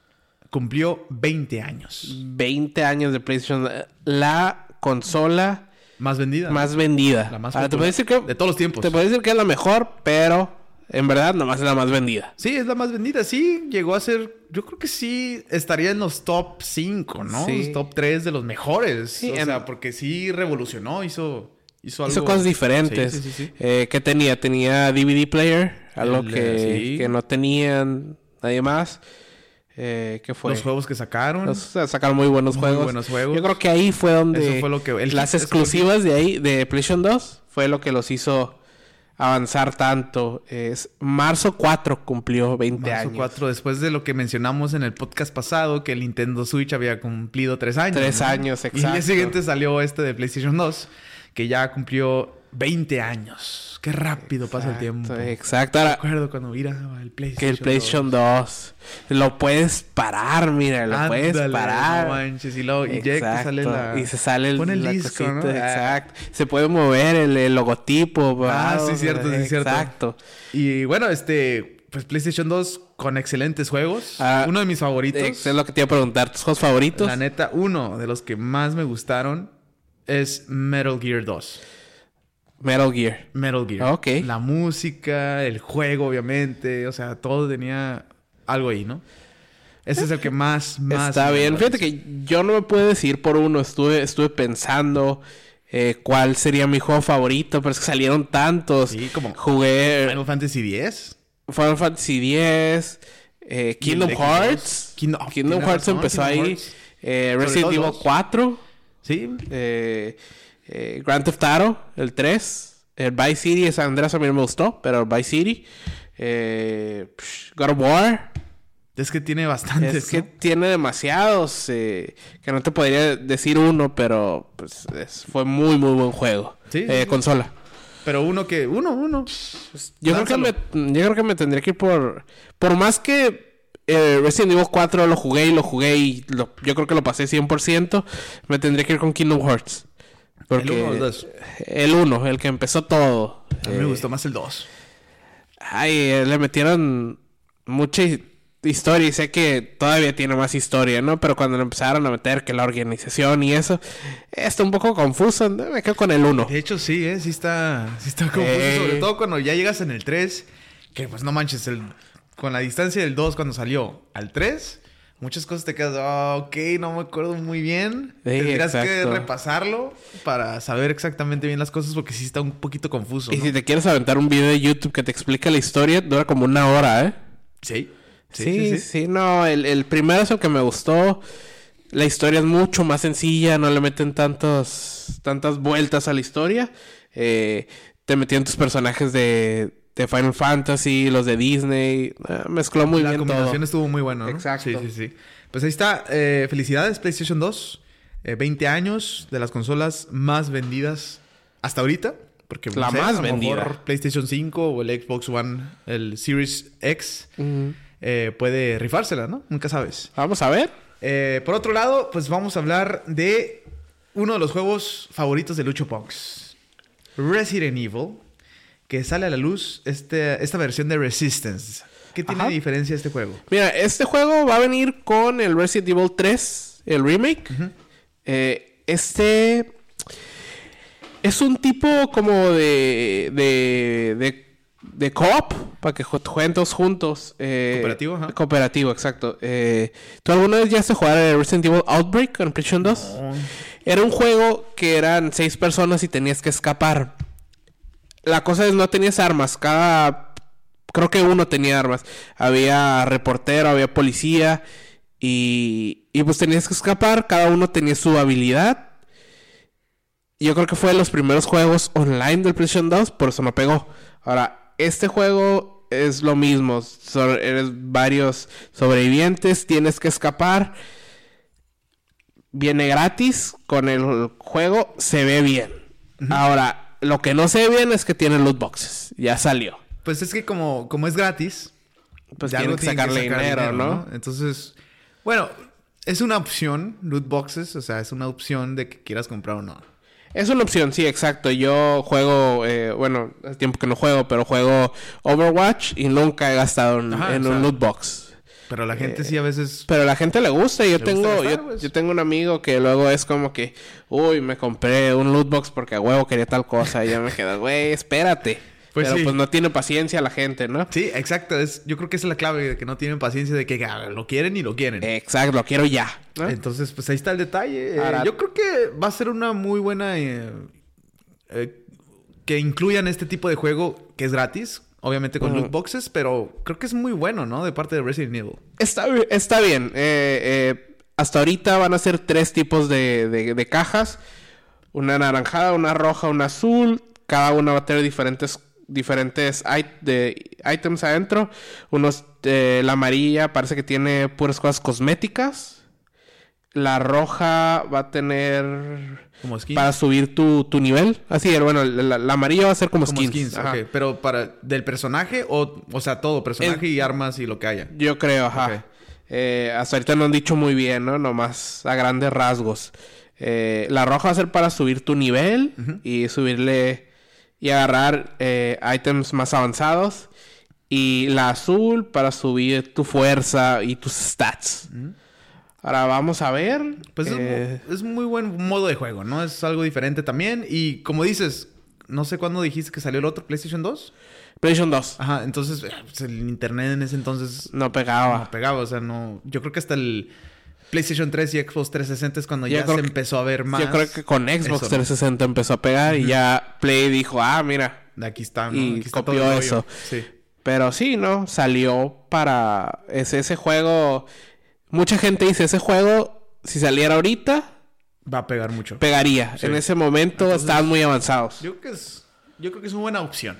[SPEAKER 1] cumplió 20 años.
[SPEAKER 2] 20 años de PlayStation. eh, La consola
[SPEAKER 1] Más vendida.
[SPEAKER 2] más vendida.
[SPEAKER 1] La más
[SPEAKER 2] Ah, te puedo decir que...
[SPEAKER 1] de todos los tiempos.
[SPEAKER 2] Te puedo decir que es la mejor, pero en verdad nomás es la más vendida.
[SPEAKER 1] Sí, es la más vendida. Sí, llegó a ser. Yo creo que sí estaría en los top 5, ¿no?
[SPEAKER 2] Sí.
[SPEAKER 1] Los top 3 de los mejores.
[SPEAKER 2] Sí,
[SPEAKER 1] o
[SPEAKER 2] en-
[SPEAKER 1] sea, porque sí revolucionó, hizo, hizo algo.
[SPEAKER 2] Hizo cosas diferentes.
[SPEAKER 1] Sí, sí.
[SPEAKER 2] Eh, ¿Qué tenía? Tenía DVD player, algo
[SPEAKER 1] El,
[SPEAKER 2] que,
[SPEAKER 1] eh,
[SPEAKER 2] que no tenían nadie más. Eh, ¿Qué fue?
[SPEAKER 1] Los juegos que sacaron.
[SPEAKER 2] Los- sacaron muy buenos
[SPEAKER 1] Muy
[SPEAKER 2] juegos.
[SPEAKER 1] buenos juegos.
[SPEAKER 2] Yo creo que ahí fue donde
[SPEAKER 1] Eso fue lo que- el-
[SPEAKER 2] las exclusivas de ahí de PlayStation 2 fue lo que los hizo avanzar tanto. Es marzo 4 cumplió 20
[SPEAKER 1] Marzo
[SPEAKER 2] años.
[SPEAKER 1] 4, después de lo que mencionamos en el podcast pasado, que el Nintendo Switch había cumplilido 3 años.
[SPEAKER 2] Tres
[SPEAKER 1] ¿no?
[SPEAKER 2] años,
[SPEAKER 1] Y el
[SPEAKER 2] exacto.
[SPEAKER 1] día siguiente salió este de PlayStation 2, que ya cumplió 20 años. Qué rápido pasa el tiempo.
[SPEAKER 2] Exacto. Ahora,
[SPEAKER 1] Recuerdo cuando miraba el PlayStation
[SPEAKER 2] que el PlayStation 2 lo puedes parar, mira, lo puedes parar.
[SPEAKER 1] no manches, y luego y ya que
[SPEAKER 2] Exacto.
[SPEAKER 1] sale la...
[SPEAKER 2] Y se sale el,
[SPEAKER 1] Pone el
[SPEAKER 2] la
[SPEAKER 1] disco,
[SPEAKER 2] cosita,
[SPEAKER 1] ¿no? Ah.
[SPEAKER 2] Exacto. Se puede mover el, el logotipo.
[SPEAKER 1] Ah, sí, cierto, sí, cierto.
[SPEAKER 2] Exacto.
[SPEAKER 1] Y bueno, este... Pues PlayStation 2 con excelentes juegos.
[SPEAKER 2] Ah,
[SPEAKER 1] uno de mis favoritos.
[SPEAKER 2] Es lo que te iba a preguntar. ¿Tus juegos favoritos?
[SPEAKER 1] La neta, uno de los que más me gustaron es Metal Gear 2.
[SPEAKER 2] Metal Gear.
[SPEAKER 1] Metal Gear.
[SPEAKER 2] Ok.
[SPEAKER 1] La música, el juego, obviamente. O sea, todo tenía algo ahí, ¿no? Ese es el que más, más...
[SPEAKER 2] Está bien. Fíjate que yo no me puedo decir por uno. Estuve, estuve pensando eh, cuál sería mi juego favorito, pero es que salieron tantos.
[SPEAKER 1] Sí, como
[SPEAKER 2] Jugué
[SPEAKER 1] Final Fantasy X.
[SPEAKER 2] Final Fantasy X, eh, Kingdom Hearts.
[SPEAKER 1] Xbox. Kingdom-
[SPEAKER 2] Hearts empezó
[SPEAKER 1] Kingdom
[SPEAKER 2] ahí.
[SPEAKER 1] Hearts.
[SPEAKER 2] Eh, Resident Evil
[SPEAKER 1] dos.
[SPEAKER 2] 4.
[SPEAKER 1] Sí.
[SPEAKER 2] eh, eh, Grand Theft Auto, el 3. El Vice City, esa Andrés a mí no me gustó, pero el Vice City. Eh, psh, God of War.
[SPEAKER 1] Es que tiene bastantes.
[SPEAKER 2] Es que
[SPEAKER 1] ¿no?
[SPEAKER 2] tiene demasiados. eh, que no te podría decir uno, pero pues es- fue muy, muy buen juego.
[SPEAKER 1] Sí,
[SPEAKER 2] Eh,
[SPEAKER 1] sí.
[SPEAKER 2] consola.
[SPEAKER 1] Pero uno que... Uno, uno.
[SPEAKER 2] Yo creo, que me, yo creo que me tendría que ir por. Por más que eh, Resident Evil 4 lo jugué y lo jugué y lo- yo creo que lo pasé 100%, me tendría que ir con Kingdom Hearts. Porque
[SPEAKER 1] ¿El uno o el dos?
[SPEAKER 2] El 1, el que empezó todo.
[SPEAKER 1] A mí me
[SPEAKER 2] Eh,
[SPEAKER 1] gustó más el 2.
[SPEAKER 2] Ay, eh, le metieron mucha hi- historia y sé que todavía tiene más historia, ¿no? Pero cuando le empezaron a meter que la organización y eso, está un poco confuso. ¿no? Me quedo con el 1.
[SPEAKER 1] De hecho, sí, ¿eh? Sí está, sí está confuso.
[SPEAKER 2] Eh.
[SPEAKER 1] Sobre todo cuando ya llegas en el 3. Que pues no manches, el, con la distancia del 2 cuando salió al 3. Muchas cosas te quedas, ah, ok, no me acuerdo muy bien.
[SPEAKER 2] Sí,
[SPEAKER 1] Tendrías que repasarlo para saber exactamente bien las cosas porque sí está un poquito confuso.
[SPEAKER 2] Y
[SPEAKER 1] ¿no?
[SPEAKER 2] si te quieres aventar un video de YouTube que te explica la historia, dura como una hora, ¿eh?
[SPEAKER 1] Sí.
[SPEAKER 2] Sí, sí, no, el, el primero es el que me gustó. La historia es mucho más sencilla, no le meten tantos, tantas vueltas a la historia. Eh, te metían tus personajes de, de Final Fantasy, los de Disney. eh, mezcló muy
[SPEAKER 1] la
[SPEAKER 2] bien
[SPEAKER 1] combinación
[SPEAKER 2] todo.
[SPEAKER 1] estuvo muy buena, ¿no?
[SPEAKER 2] Exacto.
[SPEAKER 1] Sí, sí, sí. Pues ahí está. eh, felicidades, PlayStation 2. Eh, 20 años de las consolas más vendidas hasta ahorita. Porque
[SPEAKER 2] La
[SPEAKER 1] no sé,
[SPEAKER 2] más
[SPEAKER 1] a lo mejor
[SPEAKER 2] vendida.
[SPEAKER 1] PlayStation 5 o el Xbox One, el Series X, eh, puede rifársela, ¿no? Nunca sabes.
[SPEAKER 2] Vamos a ver.
[SPEAKER 1] Por otro lado, pues vamos a hablar de uno de los juegos favoritos de Lucho Punks. Resident Evil, que sale a la luz este, esta versión de Resistance. ¿Qué tiene
[SPEAKER 2] Ajá.
[SPEAKER 1] de diferencia este juego?
[SPEAKER 2] Mira, este juego va a venir con el Resident Evil 3, el remake. Eh, este es un tipo como de de de, de co-op para que ju- jueguen todos juntos. eh,
[SPEAKER 1] Cooperativo, ajá.
[SPEAKER 2] Cooperativo, exacto. Eh, ¿Tú alguna vez ya has jugado el Resident Evil Outbreak en PlayStation 2? Era un juego que eran seis personas y tenías que escapar. La cosa es no tenías armas. Cada creo que uno tenía armas. Había reportero, había policía y, y pues tenías que escapar. Cada uno tenía su habilidad. Yo creo que fue de los primeros juegos online del PlayStation 2, por eso me pegó. Ahora, este juego es lo mismo. So- eres varios sobrevivientes, tienes que escapar. Viene gratis con el juego, se ve bien. Ahora, lo que no ve bien es que tiene loot boxes. Ya salió.
[SPEAKER 1] Pues es que como, como es gratis,
[SPEAKER 2] Pues
[SPEAKER 1] de
[SPEAKER 2] tienen que sacarle
[SPEAKER 1] sacar
[SPEAKER 2] dinero, ¿no?
[SPEAKER 1] Entonces, bueno, es una opción, loot boxes, o sea, es una opción de que quieras comprar o no.
[SPEAKER 2] Es una opción, sí, exacto. Yo juego, eh, bueno, hace tiempo que no juego, pero juego Overwatch y nunca he gastado en,
[SPEAKER 1] Ajá,
[SPEAKER 2] en
[SPEAKER 1] o
[SPEAKER 2] un
[SPEAKER 1] sea,
[SPEAKER 2] loot box.
[SPEAKER 1] Pero la gente sí a veces...
[SPEAKER 2] Pero la gente le gusta. Yo
[SPEAKER 1] Le
[SPEAKER 2] tengo,
[SPEAKER 1] gusta gastar,
[SPEAKER 2] yo,
[SPEAKER 1] pues.
[SPEAKER 2] yo tengo un amigo que luego es como que, uy, me compré un loot box porque a huevo quería tal cosa. Y yo me quedo, güey, espérate.
[SPEAKER 1] Pues
[SPEAKER 2] pero
[SPEAKER 1] sí.
[SPEAKER 2] pues no tiene paciencia la gente, ¿no?
[SPEAKER 1] Sí, exacto. Es, yo creo que esa es la clave, de que no tienen paciencia de que ah, lo quieren y lo quieren.
[SPEAKER 2] Exacto, lo quiero ya. ¿no?
[SPEAKER 1] Entonces, pues ahí está el detalle. Eh, yo creo que va a ser una muy buena... eh, eh, que incluyan este tipo de juego que es gratis. Obviamente con loot boxes, pero creo que es muy bueno, ¿no? De parte de Resident Evil.
[SPEAKER 2] Está, está bien. Eh, eh, hasta ahorita van a ser tres tipos de, de- de cajas. Una anaranjada, una roja, una azul. Cada una va a tener diferentes, diferentes it- de, items adentro. Unos, eh, la amarilla parece que tiene puras cosas cosméticas. La roja va a tener
[SPEAKER 1] Como skins.
[SPEAKER 2] para subir tu, tu nivel. Así, bueno, la, la amarilla va a ser como,
[SPEAKER 1] Como
[SPEAKER 2] skins.
[SPEAKER 1] Pero para... ¿Del personaje o... O sea, todo. Personaje y armas y lo que haya.
[SPEAKER 2] Yo creo, ajá. Eh, hasta ahorita no han dicho muy bien, ¿no? Nomás a grandes rasgos. Eh, la roja va a ser para subir tu nivel y subirle y agarrar eh, items más avanzados. Y la azul para subir tu fuerza y tus stats. Ahora vamos a ver.
[SPEAKER 1] Pues es
[SPEAKER 2] eh,
[SPEAKER 1] es, muy buen modo de juego, ¿no? Es algo diferente también. Y como dices, no sé cuándo dijiste que salió el otro PlayStation 2.
[SPEAKER 2] PlayStation 2.
[SPEAKER 1] Ajá, entonces eh, pues, el internet en ese entonces
[SPEAKER 2] No pegaba.
[SPEAKER 1] no pegaba, o sea, no... Yo creo que hasta el PlayStation 3 y Xbox 360 es cuando
[SPEAKER 2] Yo
[SPEAKER 1] ya se
[SPEAKER 2] que-
[SPEAKER 1] empezó a ver más.
[SPEAKER 2] Yo creo que con Xbox
[SPEAKER 1] eso, ¿no?
[SPEAKER 2] 360 empezó a pegar y ya Play dijo, ah, mira.
[SPEAKER 1] Aquí está, ¿no?
[SPEAKER 2] Y
[SPEAKER 1] Aquí está
[SPEAKER 2] copió eso.
[SPEAKER 1] Sí.
[SPEAKER 2] Pero sí, ¿no? Salió para... Es ese juego... Mucha gente dice, ese juego, si saliera ahorita,
[SPEAKER 1] Va a pegar mucho.
[SPEAKER 2] pegaría.
[SPEAKER 1] Sí.
[SPEAKER 2] En ese momento
[SPEAKER 1] Entonces-
[SPEAKER 2] estaban muy avanzados.
[SPEAKER 1] Yo creo que es, yo creo que es una buena opción.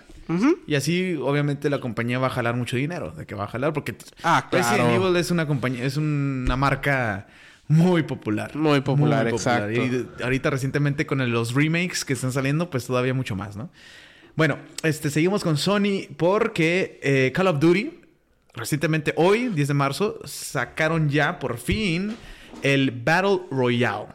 [SPEAKER 1] Y así, obviamente, la compañía va a jalar mucho dinero. De que va a jalar, porque
[SPEAKER 2] Ah,
[SPEAKER 1] Resident
[SPEAKER 2] claro.
[SPEAKER 1] Evil es una compañía, es una marca muy popular.
[SPEAKER 2] Muy popular, exacto.
[SPEAKER 1] Y ahorita recientemente con los remakes que están saliendo, pues todavía mucho más, ¿no? Bueno, este, seguimos con Sony porque eh, Call of Duty, recientemente hoy, 10 de marzo, sacaron ya por fin el Battle Royale.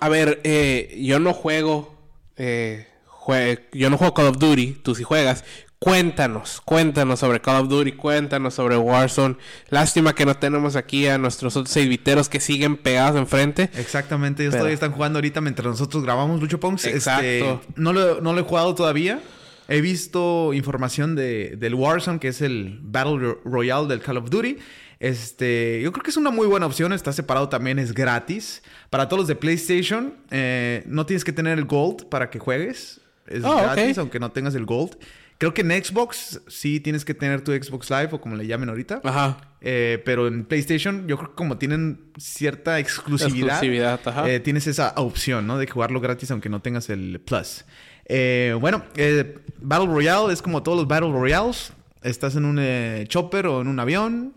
[SPEAKER 2] A ver, eh, yo no juego. eh, jue- yo no juego Call of Duty. Tú sí juegas. Cuéntanos, cuéntanos sobre Call of Duty, cuéntanos sobre Warzone. Lástima que no tenemos aquí a nuestros otros seiviteros que siguen pegados enfrente.
[SPEAKER 1] Exactamente, ellos
[SPEAKER 2] Pero-
[SPEAKER 1] todavía están jugando ahorita mientras nosotros grabamos Lucho.
[SPEAKER 2] Exacto.
[SPEAKER 1] Este, no, lo, no lo he jugado todavía. He visto información de, del Warzone, que es el Battle Ro- Royale del Call of Duty. Este, yo creo que es una muy buena opción. Está separado también, es gratis. Para todos los de PlayStation, eh, no tienes que tener el Gold para que juegues. Es
[SPEAKER 2] Oh,
[SPEAKER 1] gratis, aunque no tengas el Gold. Creo que en Xbox sí tienes que tener tu Xbox Live o como le llamen ahorita.
[SPEAKER 2] Ajá.
[SPEAKER 1] Eh, pero en PlayStation, yo creo que como tienen cierta exclusividad,
[SPEAKER 2] Exclusividad, ajá.
[SPEAKER 1] eh, tienes esa opción, ¿no? De jugarlo gratis aunque no tengas el Plus. Eh, bueno, eh, Battle Royale es como todos los Battle Royales. Estás en un eh, chopper o en un avión.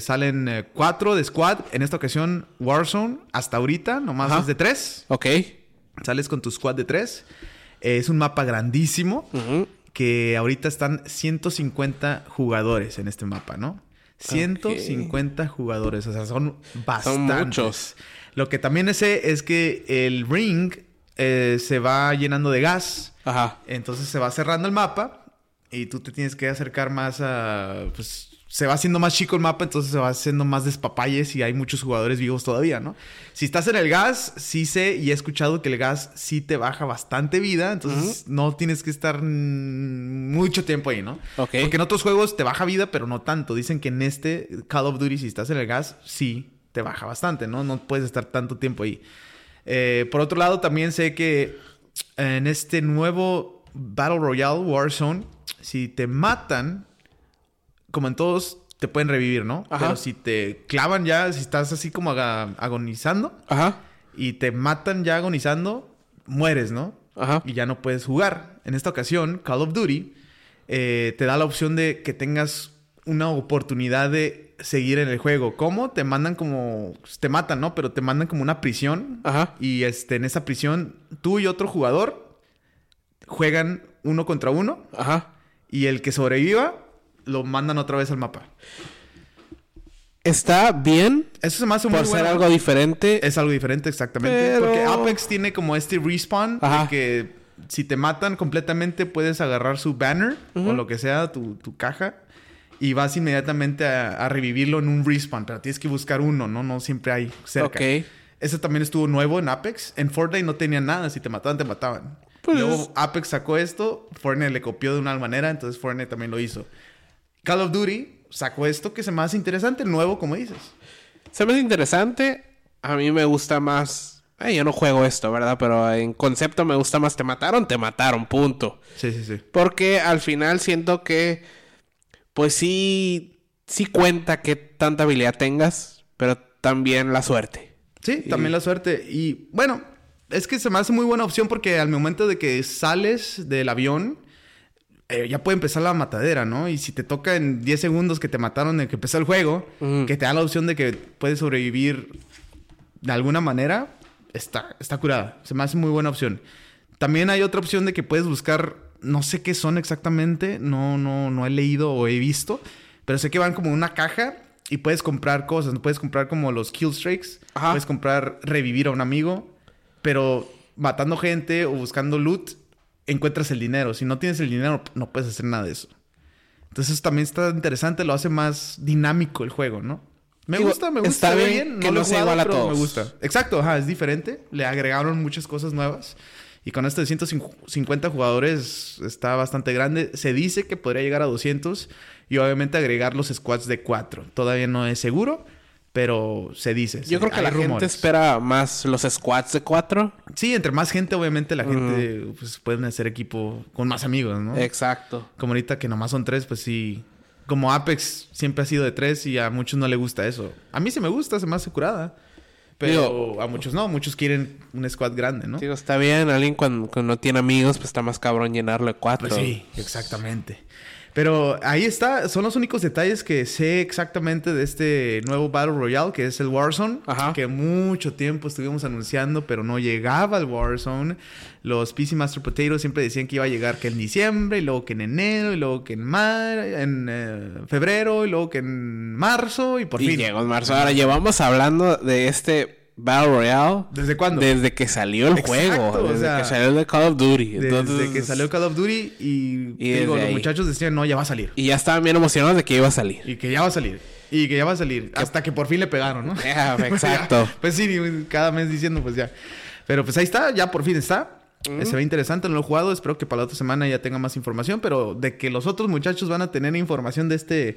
[SPEAKER 1] salen cuatro de squad. En esta ocasión, Warzone. Hasta ahorita, nomás
[SPEAKER 2] Ajá.
[SPEAKER 1] es de tres.
[SPEAKER 2] Ok.
[SPEAKER 1] Sales con tu squad de tres. Es un mapa grandísimo que ahorita están 150 jugadores en este mapa, ¿no? 150 jugadores, o sea, son bastantes.
[SPEAKER 2] muchos.
[SPEAKER 1] Lo que también sé es que el ring eh, se va llenando de gas,
[SPEAKER 2] Ajá.
[SPEAKER 1] entonces se va cerrando el mapa y tú te tienes que acercar más a... Pues se va haciendo más chico el mapa, entonces se va haciendo más despapalles y hay muchos jugadores vivos todavía, ¿no? Si estás en el gas, sí sé y he escuchado que el gas sí te baja bastante vida, entonces no tienes que estar mucho tiempo ahí, ¿no?
[SPEAKER 2] Ok.
[SPEAKER 1] Porque en otros juegos te baja vida, pero no tanto. Dicen que en este Call of Duty, si estás en el gas, sí te baja bastante, ¿no? No puedes estar tanto tiempo ahí. Eh, por otro lado, también sé que en este nuevo Battle Royale Warzone, si te matan, como en todos, te pueden revivir, ¿no?
[SPEAKER 2] Ajá.
[SPEAKER 1] Pero si te clavan ya, si estás así como agonizando
[SPEAKER 2] Ajá.
[SPEAKER 1] y te matan ya agonizando, mueres, ¿no?
[SPEAKER 2] Ajá.
[SPEAKER 1] Y ya no puedes jugar. En esta ocasión, Call of Duty eh, te da la opción de que tengas una oportunidad de seguir en el juego. ¿Cómo? Te mandan como... Te matan, ¿no? Pero te mandan como una prisión.
[SPEAKER 2] Ajá.
[SPEAKER 1] Y este, en esa prisión, tú y otro jugador juegan uno contra uno.
[SPEAKER 2] Ajá.
[SPEAKER 1] Y el que sobreviva, lo mandan otra vez al mapa.
[SPEAKER 2] Está bien
[SPEAKER 1] Eso se me hace muy
[SPEAKER 2] por ser
[SPEAKER 1] bueno.
[SPEAKER 2] algo diferente.
[SPEAKER 1] Es algo diferente, exactamente.
[SPEAKER 2] Pero-
[SPEAKER 1] Porque Apex tiene como este respawn
[SPEAKER 2] Ajá.
[SPEAKER 1] de que si te matan completamente puedes agarrar su banner o lo que sea, tu, tu caja, y vas inmediatamente a, a revivirlo en un respawn. Pero tienes que buscar uno, ¿no? No siempre hay cerca.
[SPEAKER 2] Ok.
[SPEAKER 1] Eso también estuvo nuevo en Apex. En Fortnite no tenía nada. Si te mataban, te mataban.
[SPEAKER 2] Pues-
[SPEAKER 1] Luego Apex sacó esto. Fortnite le copió de una manera. Entonces Fortnite también lo hizo. Call of Duty sacó esto que se me hace interesante. Nuevo, como dices.
[SPEAKER 2] Se me hace interesante. A mí me gusta más. Eh, yo no juego esto, ¿verdad? Pero en concepto me gusta más. Te mataron, te mataron, punto.
[SPEAKER 1] Sí, sí, sí.
[SPEAKER 2] Porque al final siento que. Pues sí. Sí cuenta que tanta habilidad tengas. Pero también la suerte.
[SPEAKER 1] Sí,
[SPEAKER 2] Y-
[SPEAKER 1] también la suerte. Y bueno, es que se me hace muy buena opción porque al momento de que sales del avión, eh, ya puede empezar la matadera, ¿no? Y si te toca en 10 segundos que te mataron de que empezó el juego, que te da la opción de que puedes sobrevivir de alguna manera, está, está curada. Se me hace muy buena opción. También hay otra opción de que puedes buscar, no sé qué son exactamente, no, no, no he leído o he visto, pero sé que van como en una caja y puedes comprar cosas. Puedes comprar como los kill streaks,
[SPEAKER 2] Ajá.
[SPEAKER 1] puedes comprar revivir a un amigo, pero matando gente o buscando loot, encuentras el dinero. Si no tienes el dinero, no puedes hacer nada de eso. Entonces eso también está interesante, lo hace más dinámico el juego, ¿no? Me gusta, me gusta.
[SPEAKER 2] está bien que
[SPEAKER 1] lo
[SPEAKER 2] no sea
[SPEAKER 1] jugado,
[SPEAKER 2] igual a
[SPEAKER 1] pero
[SPEAKER 2] todos.
[SPEAKER 1] Me gusta. Exacto, ajá, es diferente. Le agregaron muchas cosas nuevas. Y con esto de 150 jugadores está bastante grande. Se dice que podría llegar a 200 y obviamente agregar los squads de 4. Todavía no es seguro, pero se dice.
[SPEAKER 2] Yo creo que la gente espera más los squads de 4.
[SPEAKER 1] Sí, entre más gente, obviamente la gente pues, pueden hacer equipo con más amigos, ¿no?
[SPEAKER 2] Exacto.
[SPEAKER 1] Como ahorita que nomás son 3, pues sí. Como Apex siempre ha sido de 3 y a muchos no le gusta eso. A mí sí me gusta, se me hace curada. Pero a muchos no, muchos quieren un squad grande, ¿no?
[SPEAKER 2] Digo, está bien, alguien cuando, no tiene amigos, pues está más cabrón llenarlo de cuatro.
[SPEAKER 1] Pues sí, exactamente. Pero ahí está, son los únicos detalles que sé exactamente de este nuevo Battle Royale, que es el Warzone, Ajá. que mucho tiempo estuvimos anunciando, pero no llegaba el Warzone. Los PC Master Potatoes siempre decían que iba a llegar que en diciembre, y luego que en enero, y luego que en, mar en eh, febrero, y luego que en marzo, y por
[SPEAKER 2] y
[SPEAKER 1] fin.
[SPEAKER 2] llegó en marzo. Ahora llevamos hablando de este Battle Royale.
[SPEAKER 1] ¿Desde cuándo?
[SPEAKER 2] Desde que salió el juego. Desde que salió el Call of Duty.
[SPEAKER 1] Desde que salió Call of Duty y, digo, los muchachos decían, no, ya va a salir.
[SPEAKER 2] Y ya estaban bien emocionados de que iba a salir.
[SPEAKER 1] Y que ya va a salir. Y que ya va a salir. Hasta que por fin le pegaron, ¿no?
[SPEAKER 2] exacto.
[SPEAKER 1] pues sí, cada mes diciendo, pues ya. Pero pues ahí está, ya por fin está. Se ve interesante, no lo he jugado. Espero que para la otra semana ya tenga más información. Pero de que los otros muchachos van a tener información de este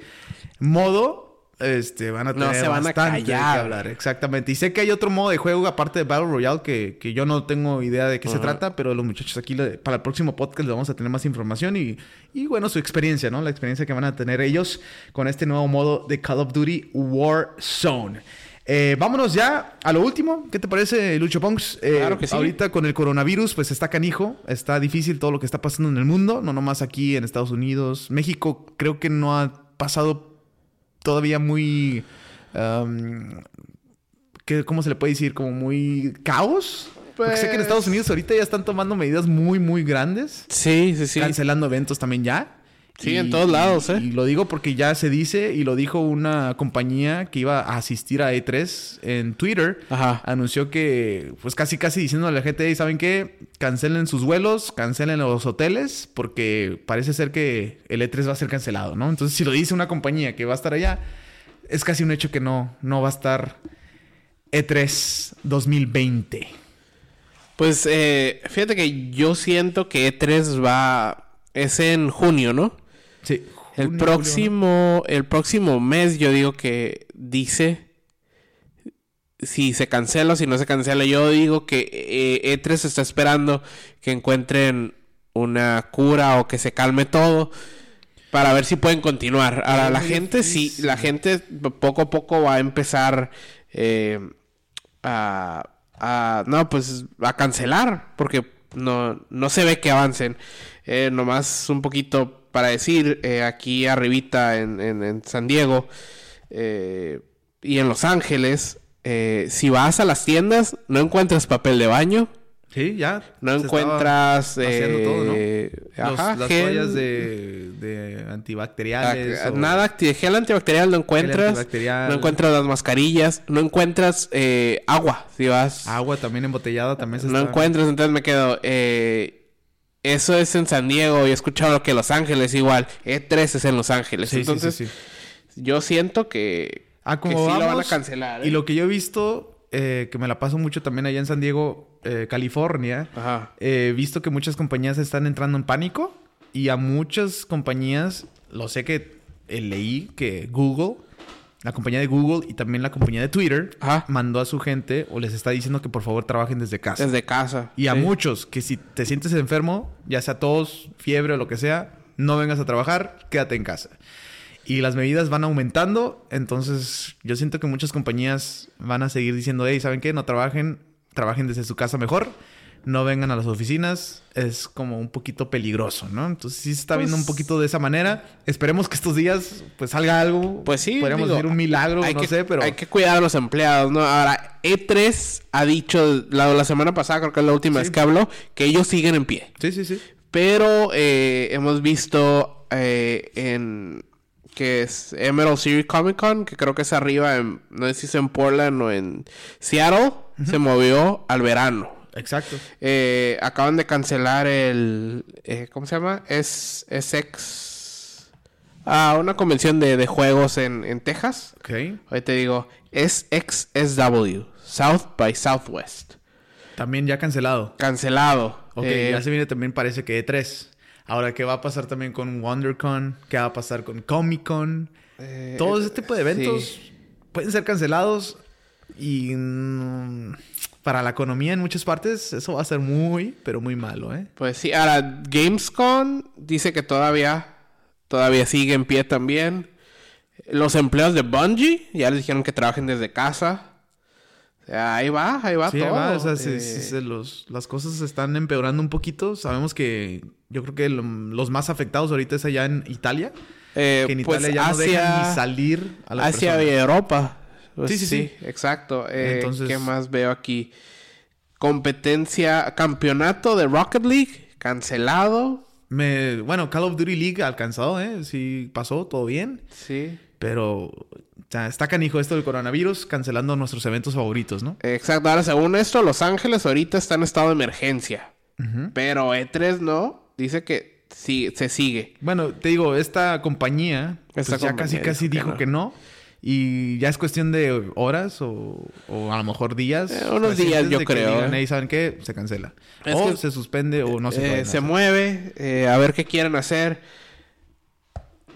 [SPEAKER 1] modo, este, van a tener
[SPEAKER 2] no se van a callar.
[SPEAKER 1] hablar. Exactamente. Y sé que hay otro modo de juego aparte de Battle Royale que, que yo no tengo idea de qué se trata, pero los muchachos aquí para el próximo podcast les vamos a tener más información y, y, bueno, su experiencia, ¿no? La experiencia que van a tener ellos con este nuevo modo de Call of Duty Warzone. Eh, vámonos ya a lo último. ¿Qué te parece, Lucho Ponks?
[SPEAKER 2] Eh, claro que sí.
[SPEAKER 1] Ahorita con el coronavirus, pues está canijo. Está difícil todo lo que está pasando en el mundo. No nomás aquí en Estados Unidos. México creo que no ha pasado todavía muy... ¿Cómo se le puede decir? Como muy caos. Porque sé que en Estados Unidos ahorita ya están tomando medidas muy, muy grandes.
[SPEAKER 2] Sí, sí, sí.
[SPEAKER 1] Cancelando eventos también ya.
[SPEAKER 2] Sí, en todos lados, ¿eh?
[SPEAKER 1] Y lo digo porque ya se dice, y lo dijo una compañía que iba a asistir a E3 en Twitter.
[SPEAKER 2] Ajá.
[SPEAKER 1] Anunció que, pues casi, casi diciendo a la gente, ¿saben qué? Cancelen sus vuelos, cancelen los hoteles, porque parece ser que el E3 va a ser cancelado, ¿no? Entonces, si lo dice una compañía que va a estar allá, es casi un hecho que no, no va a estar E3 2020.
[SPEAKER 2] Pues eh, fíjate que yo siento que E3 va. Es en junio, ¿no?
[SPEAKER 1] Sí.
[SPEAKER 2] el próximo, el próximo mes yo digo que dice si se cancela o si no se cancela. Yo digo que E3 eh, e está esperando que encuentren una cura o que se calme todo para ver si pueden continuar. Ahora la gente sí, la gente poco a poco va a empezar eh, a, a, no pues a cancelar porque no, no se ve que avancen. Eh, nomás un poquito para decir, eh, aquí arribita en, en, San Diego eh, y en Los Ángeles, eh, si vas a las tiendas, no encuentras papel de baño.
[SPEAKER 1] Sí, ya.
[SPEAKER 2] No encuentras.
[SPEAKER 1] Haciendo todo, ¿no? las toallas de, de antibacteriales.
[SPEAKER 2] Nada, gel antibacterial no encuentras. No encuentras las mascarillas. No encuentras agua. Si vas.
[SPEAKER 1] Agua también embotellada también se
[SPEAKER 2] No encuentras, entonces me quedo. Eh, eso es en San Diego y he escuchado que Los Ángeles igual. E3 es en Los Ángeles. Entonces, yo siento que,
[SPEAKER 1] ah, como sí lo van a cancelar. Y ¿eh? lo que yo he visto, eh, que me la paso mucho también allá en San Diego, eh, California, he visto que muchas compañías están entrando en pánico y a muchas compañías, lo sé que leí que Google la compañía de Google y también la compañía de Twitter mandó a su gente o les está diciendo que por favor trabajen desde casa.
[SPEAKER 2] Desde casa.
[SPEAKER 1] Y a muchos que si te sientes enfermo, ya sea tos, fiebre o lo que sea, no vengas a trabajar, quédate en casa. Y las medidas van aumentando, entonces yo siento que muchas compañías van a seguir diciendo, hey, ¿saben qué? No trabajen, trabajen desde su casa mejor no vengan a las oficinas, es como un poquito peligroso, ¿no? Entonces sí se está viendo un pues poquito de esa manera. Esperemos que estos días pues salga algo.
[SPEAKER 2] Pues sí.
[SPEAKER 1] Podríamos decir un milagro, no sé, pero...
[SPEAKER 2] Hay que cuidar a los empleados, ¿no? Ahora, E3 ha dicho, la, la semana pasada, creo que es la última vez que habló, que ellos siguen en pie.
[SPEAKER 1] Sí, sí, sí.
[SPEAKER 2] Pero eh, hemos visto eh, en que es Emerald City Comic Con, que creo que es arriba, en, no sé si es en Portland o en Seattle, se movió al verano.
[SPEAKER 1] Exacto.
[SPEAKER 2] Eh, acaban de cancelar el. Eh, ¿Cómo se llama? Es. SX. Ah, una convención de, de juegos en, en, Texas.
[SPEAKER 1] Ok.
[SPEAKER 2] Hoy te digo. SXSW. South by Southwest.
[SPEAKER 1] También ya cancelado.
[SPEAKER 2] Cancelado.
[SPEAKER 1] Ok,
[SPEAKER 2] Eh,
[SPEAKER 1] ya se viene también parece que E3. Ahora, ¿qué va a pasar también con WonderCon? ¿Qué va a pasar con Comic Con? Todo ese tipo de eventos
[SPEAKER 2] sí.
[SPEAKER 1] pueden ser cancelados y mm, para la economía en muchas partes eso va a ser muy, pero muy malo, ¿eh?
[SPEAKER 2] Pues sí, ahora Gamescom dice que todavía, todavía sigue en pie también. Los empleados de Bungie ya les dijeron que trabajen desde casa. O sea, ahí va, ahí va
[SPEAKER 1] Sí,
[SPEAKER 2] todo.
[SPEAKER 1] va, o sea, se-
[SPEAKER 2] Eh,
[SPEAKER 1] los- las cosas se están empeorando un poquito. Sabemos que yo creo que lo- los más afectados ahorita es allá en Italia.
[SPEAKER 2] eh,
[SPEAKER 1] Que en
[SPEAKER 2] pues
[SPEAKER 1] Italia ya no dejan ni salir a las
[SPEAKER 2] Asia y
[SPEAKER 1] personas.
[SPEAKER 2] Europa. Pues
[SPEAKER 1] Sí, sí, sí.
[SPEAKER 2] exacto. Eh,
[SPEAKER 1] Entonces-
[SPEAKER 2] ¿Qué más veo aquí? Competencia, campeonato de Rocket League, cancelado.
[SPEAKER 1] Me, bueno, Call of Duty League alcanzado, ¿eh? Sí pasó, todo bien.
[SPEAKER 2] Sí.
[SPEAKER 1] Pero está canijo esto del coronavirus cancelando nuestros eventos favoritos, ¿no?
[SPEAKER 2] Exacto. Ahora, según esto, Los Ángeles ahorita está en estado de emergencia. Pero E3 no. Dice que sí, se sigue.
[SPEAKER 1] Bueno, te digo, esta compañía pues,
[SPEAKER 2] Esta
[SPEAKER 1] ya casi casi
[SPEAKER 2] dijo que
[SPEAKER 1] no. Y ya es cuestión de horas o, o a lo mejor días.
[SPEAKER 2] Eh, unos días, yo creo,
[SPEAKER 1] digan,
[SPEAKER 2] eh.
[SPEAKER 1] "Ey, ¿saben qué? Se cancela.
[SPEAKER 2] Es
[SPEAKER 1] o se suspende o no se
[SPEAKER 2] Eh, se mueve. eh, a ver qué quieren hacer.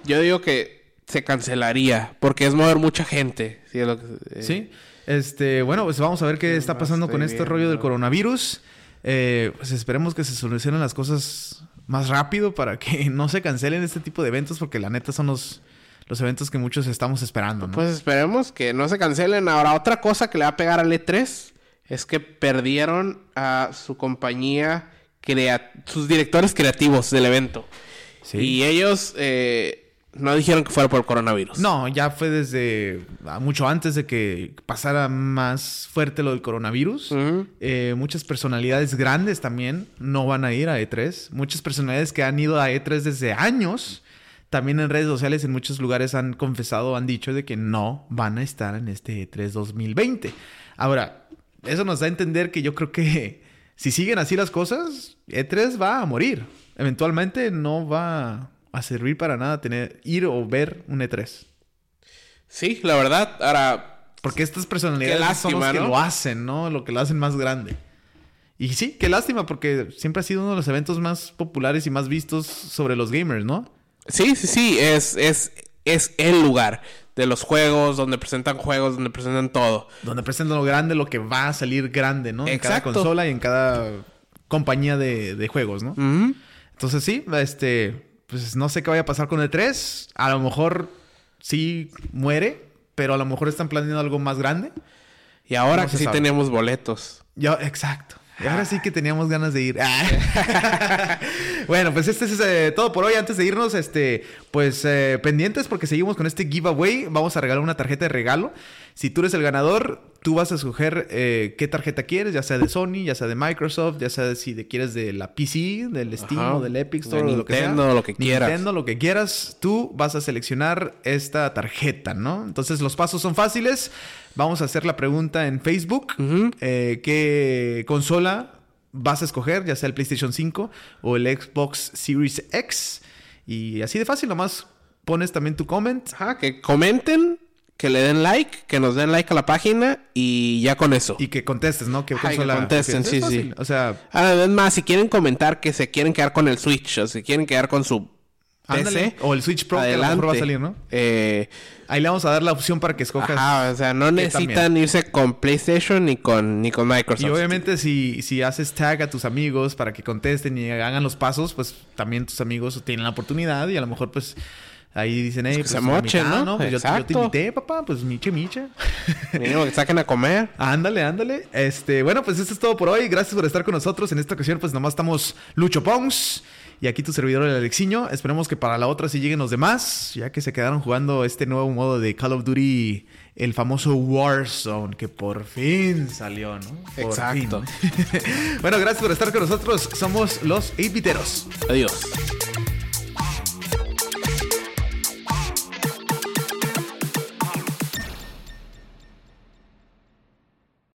[SPEAKER 2] Yo digo que se cancelaría. Porque es mover mucha gente. Sí, es lo que- eh,
[SPEAKER 1] Sí. Este, bueno, pues vamos a ver qué está pasando con este rollo del coronavirus. Eh, pues esperemos que se solucionen las cosas más rápido para que no se cancelen este tipo de eventos, porque la neta son los, los eventos que muchos estamos esperando, ¿no?
[SPEAKER 2] Pues esperemos que no se cancelen. Ahora, otra cosa que le va a pegar al E3 es que perdieron a su compañía, crea- sus directores creativos del evento.
[SPEAKER 1] Sí.
[SPEAKER 2] Y ellos eh, no dijeron que fuera por coronavirus.
[SPEAKER 1] No, ya fue desde mucho antes de que pasara más fuerte lo del coronavirus. Eh, muchas personalidades grandes también no van a ir a E3. Muchas personalidades que han ido a E3 desde años, también en redes sociales en muchos lugares han confesado, han dicho de que no van a estar en este E3 2020. Ahora, eso nos da a entender que yo creo que si siguen así las cosas, E3 va a morir. Eventualmente no va a servir para nada tener ir o ver un E E3.
[SPEAKER 2] Sí, la verdad. Ahora,
[SPEAKER 1] Porque estas personalidades son los que
[SPEAKER 2] ¿no?
[SPEAKER 1] lo hacen, ¿no? Lo que lo hacen más grande. Y sí, qué lástima, porque siempre ha sido uno de los eventos más populares y más vistos sobre los gamers, ¿no?
[SPEAKER 2] Sí, sí, sí. Es, es, es el lugar de los juegos, donde presentan juegos, donde presentan todo.
[SPEAKER 1] Donde presentan lo grande, lo que va a salir grande, ¿no? En cada
[SPEAKER 2] Exacto.
[SPEAKER 1] consola y en cada compañía de, de juegos, ¿no? Entonces sí, este, pues no sé qué vaya a pasar con el 3. A lo mejor sí muere, pero a lo mejor están planeando algo más grande.
[SPEAKER 2] Y ahora
[SPEAKER 1] No
[SPEAKER 2] que sí
[SPEAKER 1] sabe.
[SPEAKER 2] tenemos boletos.
[SPEAKER 1] Ya, exacto. Y ahora sí que teníamos ganas de ir. Ah. bueno, pues este es eh, todo por hoy. Antes de irnos, este, pues eh, pendientes porque seguimos con este giveaway. Vamos a regalar una tarjeta de regalo. Si tú eres el ganador, tú vas a escoger eh, qué tarjeta quieres, ya sea de Sony, ya sea de Microsoft, ya sea si de, quieres de la PC, del Steam
[SPEAKER 2] Ajá.
[SPEAKER 1] o del Epic
[SPEAKER 2] De
[SPEAKER 1] Store, lo que sea.
[SPEAKER 2] Nintendo, lo que quieras.
[SPEAKER 1] Nintendo, lo que quieras. Tú vas a seleccionar esta tarjeta, ¿no? Entonces los pasos son fáciles. Vamos a hacer la pregunta en Facebook. Eh, ¿Qué consola vas a escoger? Ya sea el PlayStation 5 o el Xbox Series X. Y así de fácil, nomás pones también tu comment.
[SPEAKER 2] Ajá, que comenten, que le den like, que nos den like a la página y ya con eso.
[SPEAKER 1] Y que contestes, ¿no? ¿Qué
[SPEAKER 2] Ajá, y que contesten, sí, sí.
[SPEAKER 1] O sea,
[SPEAKER 2] Además, si quieren comentar que se quieren quedar con el Switch o se quieren quedar con su
[SPEAKER 1] ándale.
[SPEAKER 2] PC,
[SPEAKER 1] O el Switch Pro, que a lo mejor va a salir, ¿no?
[SPEAKER 2] Eh,
[SPEAKER 1] Ahí le vamos a dar la opción para que escojas.
[SPEAKER 2] ajá, o sea, no
[SPEAKER 1] que
[SPEAKER 2] necesitan irse con PlayStation ni con, ni con Microsoft.
[SPEAKER 1] Y obviamente si, si haces tag a tus amigos para que contesten y hagan los pasos, pues también tus amigos tienen la oportunidad y a lo mejor pues ahí dicen, hey, pues
[SPEAKER 2] se mochen,
[SPEAKER 1] mitad,
[SPEAKER 2] ¿no?
[SPEAKER 1] Pues yo, yo te invité, papá, pues miche, miche.
[SPEAKER 2] Mínimo que saquen a comer.
[SPEAKER 1] ándale, ándale. Este, bueno, pues esto es todo por hoy. Gracias por estar con nosotros. En esta ocasión, pues nomás estamos Lucho Pons y aquí tu servidor el Alexiño. Esperemos que para la otra sí lleguen los demás, ya que se quedaron jugando este nuevo modo de Call of Duty, el famoso Warzone, que por fin salió, ¿no? Por
[SPEAKER 2] Exacto.
[SPEAKER 1] fin. bueno, gracias por estar con nosotros. Somos los 8 Biteros.
[SPEAKER 2] Adiós.